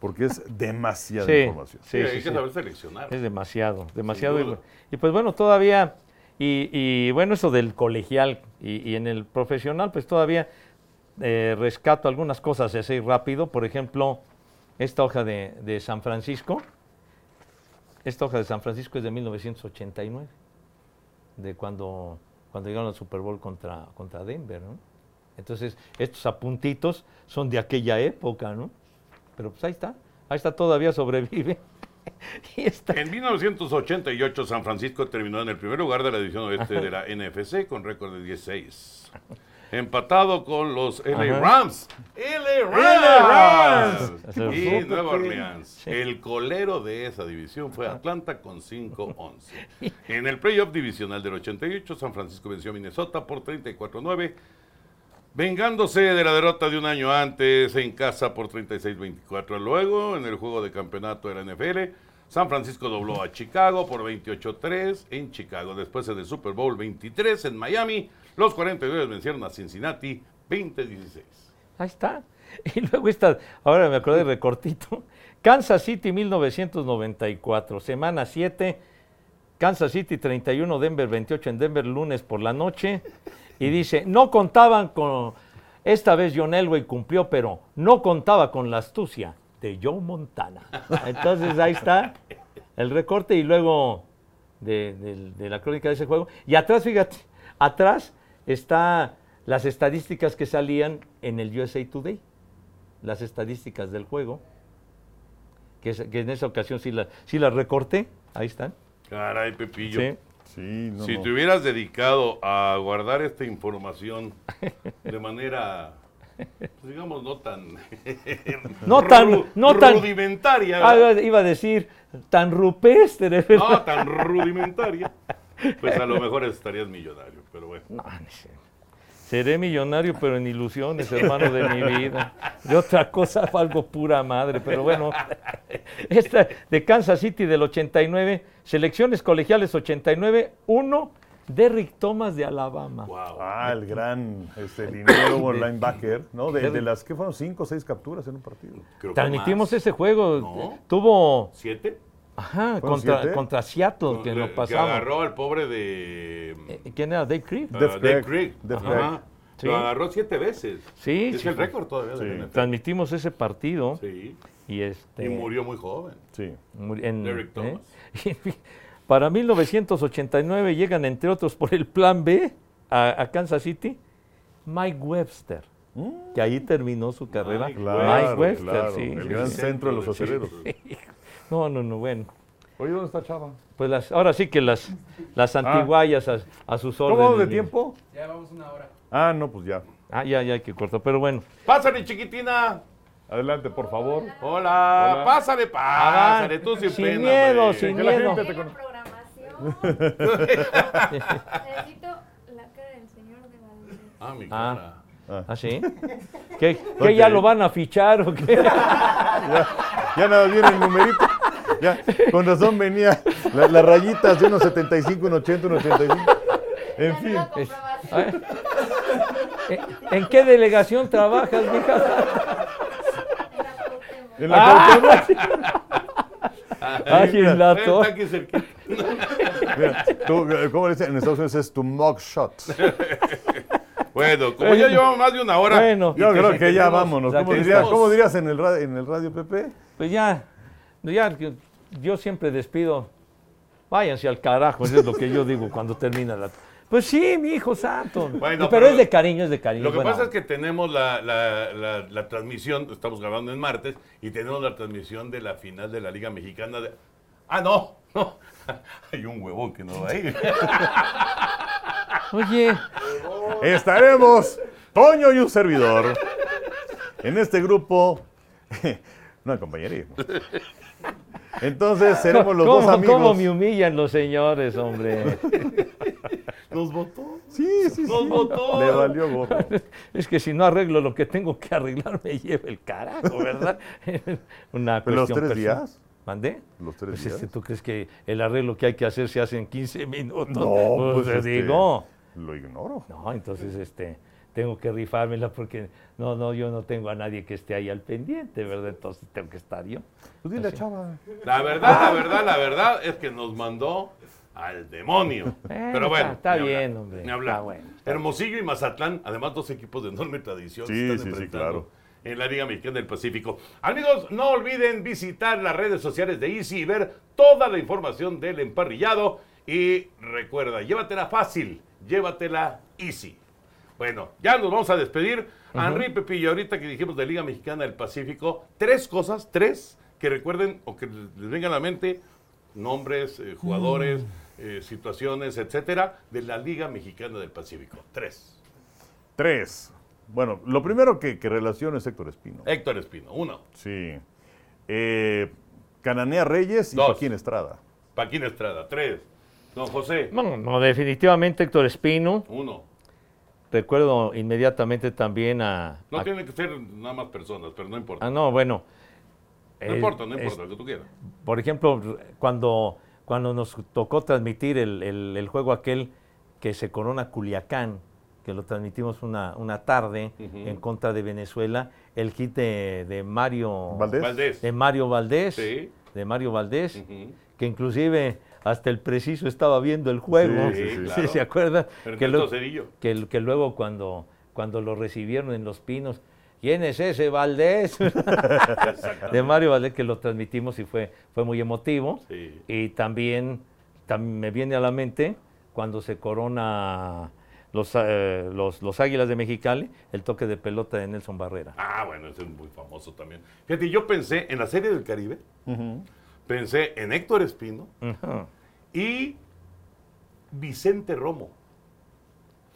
Porque es [LAUGHS] demasiada Sí, información. sí, sí, hay sí, que sí. saber seleccionar. Es demasiado, demasiado. Y, y pues bueno, todavía, y, y bueno, eso del colegial y, y en el profesional, pues todavía eh, rescato algunas cosas así rápido. Por ejemplo, esta hoja de, de San Francisco. Esta hoja de San Francisco es de 1989, de cuando, cuando llegaron al Super Bowl contra, contra Denver, ¿no? Entonces, estos apuntitos son de aquella época, ¿no? Pero pues ahí está, ahí está, todavía sobrevive. [LAUGHS] y está. En 1988 San Francisco terminó en el primer lugar de la división oeste de la [LAUGHS] NFC con récord de 16. Empatado con los LA Ajá. Rams. LA Rams. Rams. Y Nueva. Orleans. El colero de esa división fue Atlanta con 5-11. [LAUGHS] En el playoff divisional del 88 San Francisco venció a Minnesota por 34-9. Vengándose de la derrota de un año antes en casa por 36-24. Luego, en el juego de campeonato de la NFL, San Francisco dobló a Chicago por 28-3 en Chicago. Después en el Super Bowl 23 en Miami, los 49 vencieron a Cincinnati 20-16. Ahí está. [LAUGHS] Y luego esta, ahora me acordé de recortito. Kansas City 1994, semana 7. Kansas City 31, Denver 28 en Denver, lunes por la noche. Y dice, no contaban con, esta vez John Elway cumplió, pero no contaba con la astucia de Joe Montana. [LAUGHS] Entonces ahí está el recorte y luego de, de- de la crónica de ese juego. Y atrás, fíjate, atrás está las estadísticas que salían en el USA Today, las estadísticas del juego, que, es- que en esa ocasión sí, la- sí las recorté, ahí están. Caray, Pepillo. Sí. Sí, no, si no. te hubieras dedicado a guardar esta información de manera, pues, digamos, no tan... [LAUGHS] No tan- no tan- Rudimentaria. Ah, iba iba a decir, tan rupestre, ¿verdad? No tan rudimentaria. Pues a lo mejor estarías millonario, pero bueno. No, no sé. Seré millonario, pero en ilusiones, hermano de mi vida. De otra cosa, algo pura madre, pero bueno. Esta de Kansas City del 89, selecciones colegiales 89, 1, Derrick Thomas de Alabama. Wow. Ah, el gran este, liniero o [COUGHS] De- linebacker, ¿no? De, las que fueron cinco o seis capturas en un partido. Creo que Transmitimos ese juego. No. Tuvo, ¿Siete? Ajá, ¿Fueron contra, siete? contra Seattle, que lo pasamos. agarró al pobre de... Eh, ¿Quién era? Dave Creed. ah, Dave Craig. Craig. Def Ajá. Sí. Lo agarró siete veces. Sí, Es sí, el récord todavía Sí. Transmitimos ese partido Sí. y este Y murió muy joven. Sí. Muri- en- Derrick Thomas. ¿eh? [LAUGHS] Para 1989 llegan, entre otros, por el plan B a, a Kansas City, Mike Webster, que ahí terminó su carrera. Mike Claro, Webster, claro. sí, el sí, gran sí. centro de los aceleros. [LAUGHS] No, no, no, bueno. Oye, ¿dónde está Chava? Pues las, ahora sí que las, las antiguayas a, a sus órdenes. ¿Cómo vamos de tiempo? Ya vamos una hora. Ah, no, pues ya. Ah, ya, ya hay que cortar, pero bueno. Pásale, chiquitina. Adelante, por favor. Hola. Hola. Pásale, pásale. Tú sin, Sin pena, miedo, sin Que la miedo. gente te la conoce. programación. [LAUGHS] Necesito la cara del señor de Valdés. Ah, mi Ah. cara. ¿Ah, sí? [LAUGHS] ¿Qué, qué ya lo van a fichar o qué? [LAUGHS] Ya nada más viene el numerito. Ya, con razón venía la- las rayitas de unos 75, un 80, un 85. En La fin. es-. ¿En, qué delegación trabajas, mija? En la la Ah. Ay, en la. Mira, tú, ¿Cómo le dicen? En Estados Unidos es tu mug shot. Bueno, como ya llevamos más de una hora. Bueno. Yo que creo que ya vámonos. ¿Cómo, cómo dirías en el, ra- en el radio, Pepe? Pues ya, ya, yo siempre despido. Váyanse al carajo, eso es lo que yo digo cuando termina la. Pues sí, mi hijo santo. Bueno, pero, pero es de cariño, es de cariño. Lo que Bueno, pasa es que tenemos la, la- la- la transmisión, estamos grabando en martes, y tenemos la transmisión de la final de la Liga Mexicana de... Ah, no, no. [LAUGHS] Hay un huevón que no va a ir. [LAUGHS] Oye, Estaremos Toño y un servidor en este grupo. [LAUGHS] No, compañerismo. Entonces [LAUGHS] seremos los ¿cómo, dos amigos. cómo me humillan los señores, hombre? [LAUGHS] Nos votó. Sí, sí, Nos sí. votó. Le valió gorro. Es que si no arreglo lo que tengo que arreglar, me lleva el carajo, ¿verdad? Una ¿Pero los cuestión tres personal. días? ¿Mandé? Los tres Pues días. este, ¿Tú crees que el arreglo que hay que hacer se hace en 15 minutos? No, pues, te este, digo. Lo ignoro. No, entonces este, tengo que rifármela porque no, no, yo no tengo a nadie que esté ahí al pendiente, ¿verdad? Entonces tengo que estar yo. Tú dile Chava. La verdad, la verdad, la verdad es que nos mandó al demonio. Bueno, [LAUGHS] Pero bueno. está- bien, hablar, hombre, hablar. está bueno. Hermosillo y Mazatlán, además dos equipos de enorme tradición, Sí, se están sí, sí, claro. en la Liga Mexicana del Pacífico. Amigos, no olviden visitar las redes sociales de Easy y ver toda la información del emparrillado. Y recuerda, llévatela fácil, llévatela easy. Bueno, ya nos vamos a despedir. Henry Pepillo, ahorita que dijimos de Liga Mexicana del Pacífico, tres cosas, tres que recuerden o que les vengan a la mente, nombres, eh, jugadores, eh, situaciones, etcétera, de la Liga Mexicana del Pacífico. Tres. Tres. Bueno, lo primero que, que relaciona es Héctor Espino. Héctor Espino, uno. Sí. Eh, Cananea Reyes y Dos. Joaquín Estrada. Paquín Estrada, tres. Don José, No, no, definitivamente Héctor Espino. uno. Recuerdo inmediatamente también a... No a- tienen que ser nada más personas, pero no importa. ah, no, bueno. no eh, importa, no es- importa, lo que tú quieras. por ejemplo, cuando, cuando nos tocó transmitir el, el- el juego aquel que se corona Culiacán, que lo transmitimos una, una tarde en contra de Venezuela, el hit de, de Mario Valdés. De Mario Valdés, Sí. de Mario Valdés, que inclusive hasta el preciso estaba viendo el juego, Sí, sí, claro. ¿se acuerdan? Ernesto Que, lo- que, que luego cuando, cuando lo recibieron en Los Pinos, ¿quién es ese Valdés? [LAUGHS] de Mario Valdés, que lo transmitimos y fue, fue muy emotivo. Sí. Y también, tam- me viene a la mente cuando se corona los, eh, los, los Águilas de Mexicali, el toque de pelota de Nelson Barrera. Ah, bueno, ese es muy famoso también. Fíjate, yo pensé en la serie del Caribe, pensé en Héctor Espino y Vicente Romo.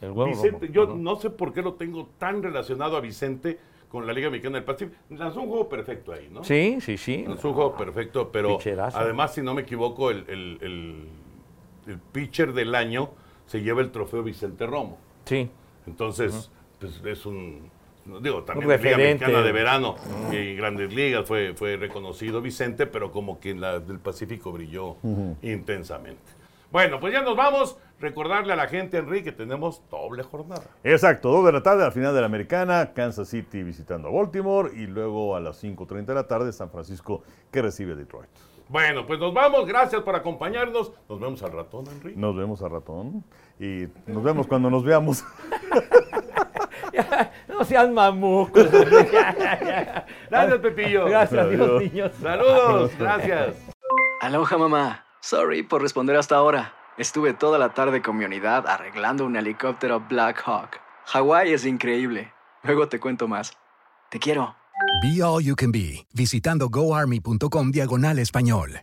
El huevo Vicente, romo. yo no sé por qué lo tengo tan relacionado a Vicente con la Liga Mexicana del Pacífico. Lanzó un juego perfecto ahí, ¿no? Sí, sí, sí. Lanzó un juego perfecto, pero Picherazo. además, si no me equivoco, el, el- el- el pitcher del año se lleva el trofeo Vicente Romo. Sí. Entonces, pues es un. No Digo, también Liga. Mexicana de verano y Grandes Ligas fue, fue reconocido Vicente, pero como que en la del Pacífico brilló intensamente. Bueno, pues ya nos vamos. Recordarle a la gente, Enrique, que tenemos doble jornada. Exacto, 2 de la tarde al final de la americana, Kansas City visitando a Baltimore y luego a las 5.30 de la tarde San Francisco que recibe a Detroit. Bueno, pues nos vamos. Gracias por acompañarnos. Nos vemos al ratón, Enrique. Nos vemos a ratón y nos vemos cuando nos veamos. [LAUGHS] [LAUGHS] No sean mamucos. [LAUGHS] Gracias, Pepillo. Gracias, Adiós. Dios, niños. Saludos. Gracias. Aloha mamá. Sorry por responder hasta ahora. Estuve toda la tarde con mi unidad arreglando un helicóptero Black Hawk. Hawái es increíble. Luego te cuento más. Te quiero. Be All You Can Be, visitando goarmy.com diagonal español.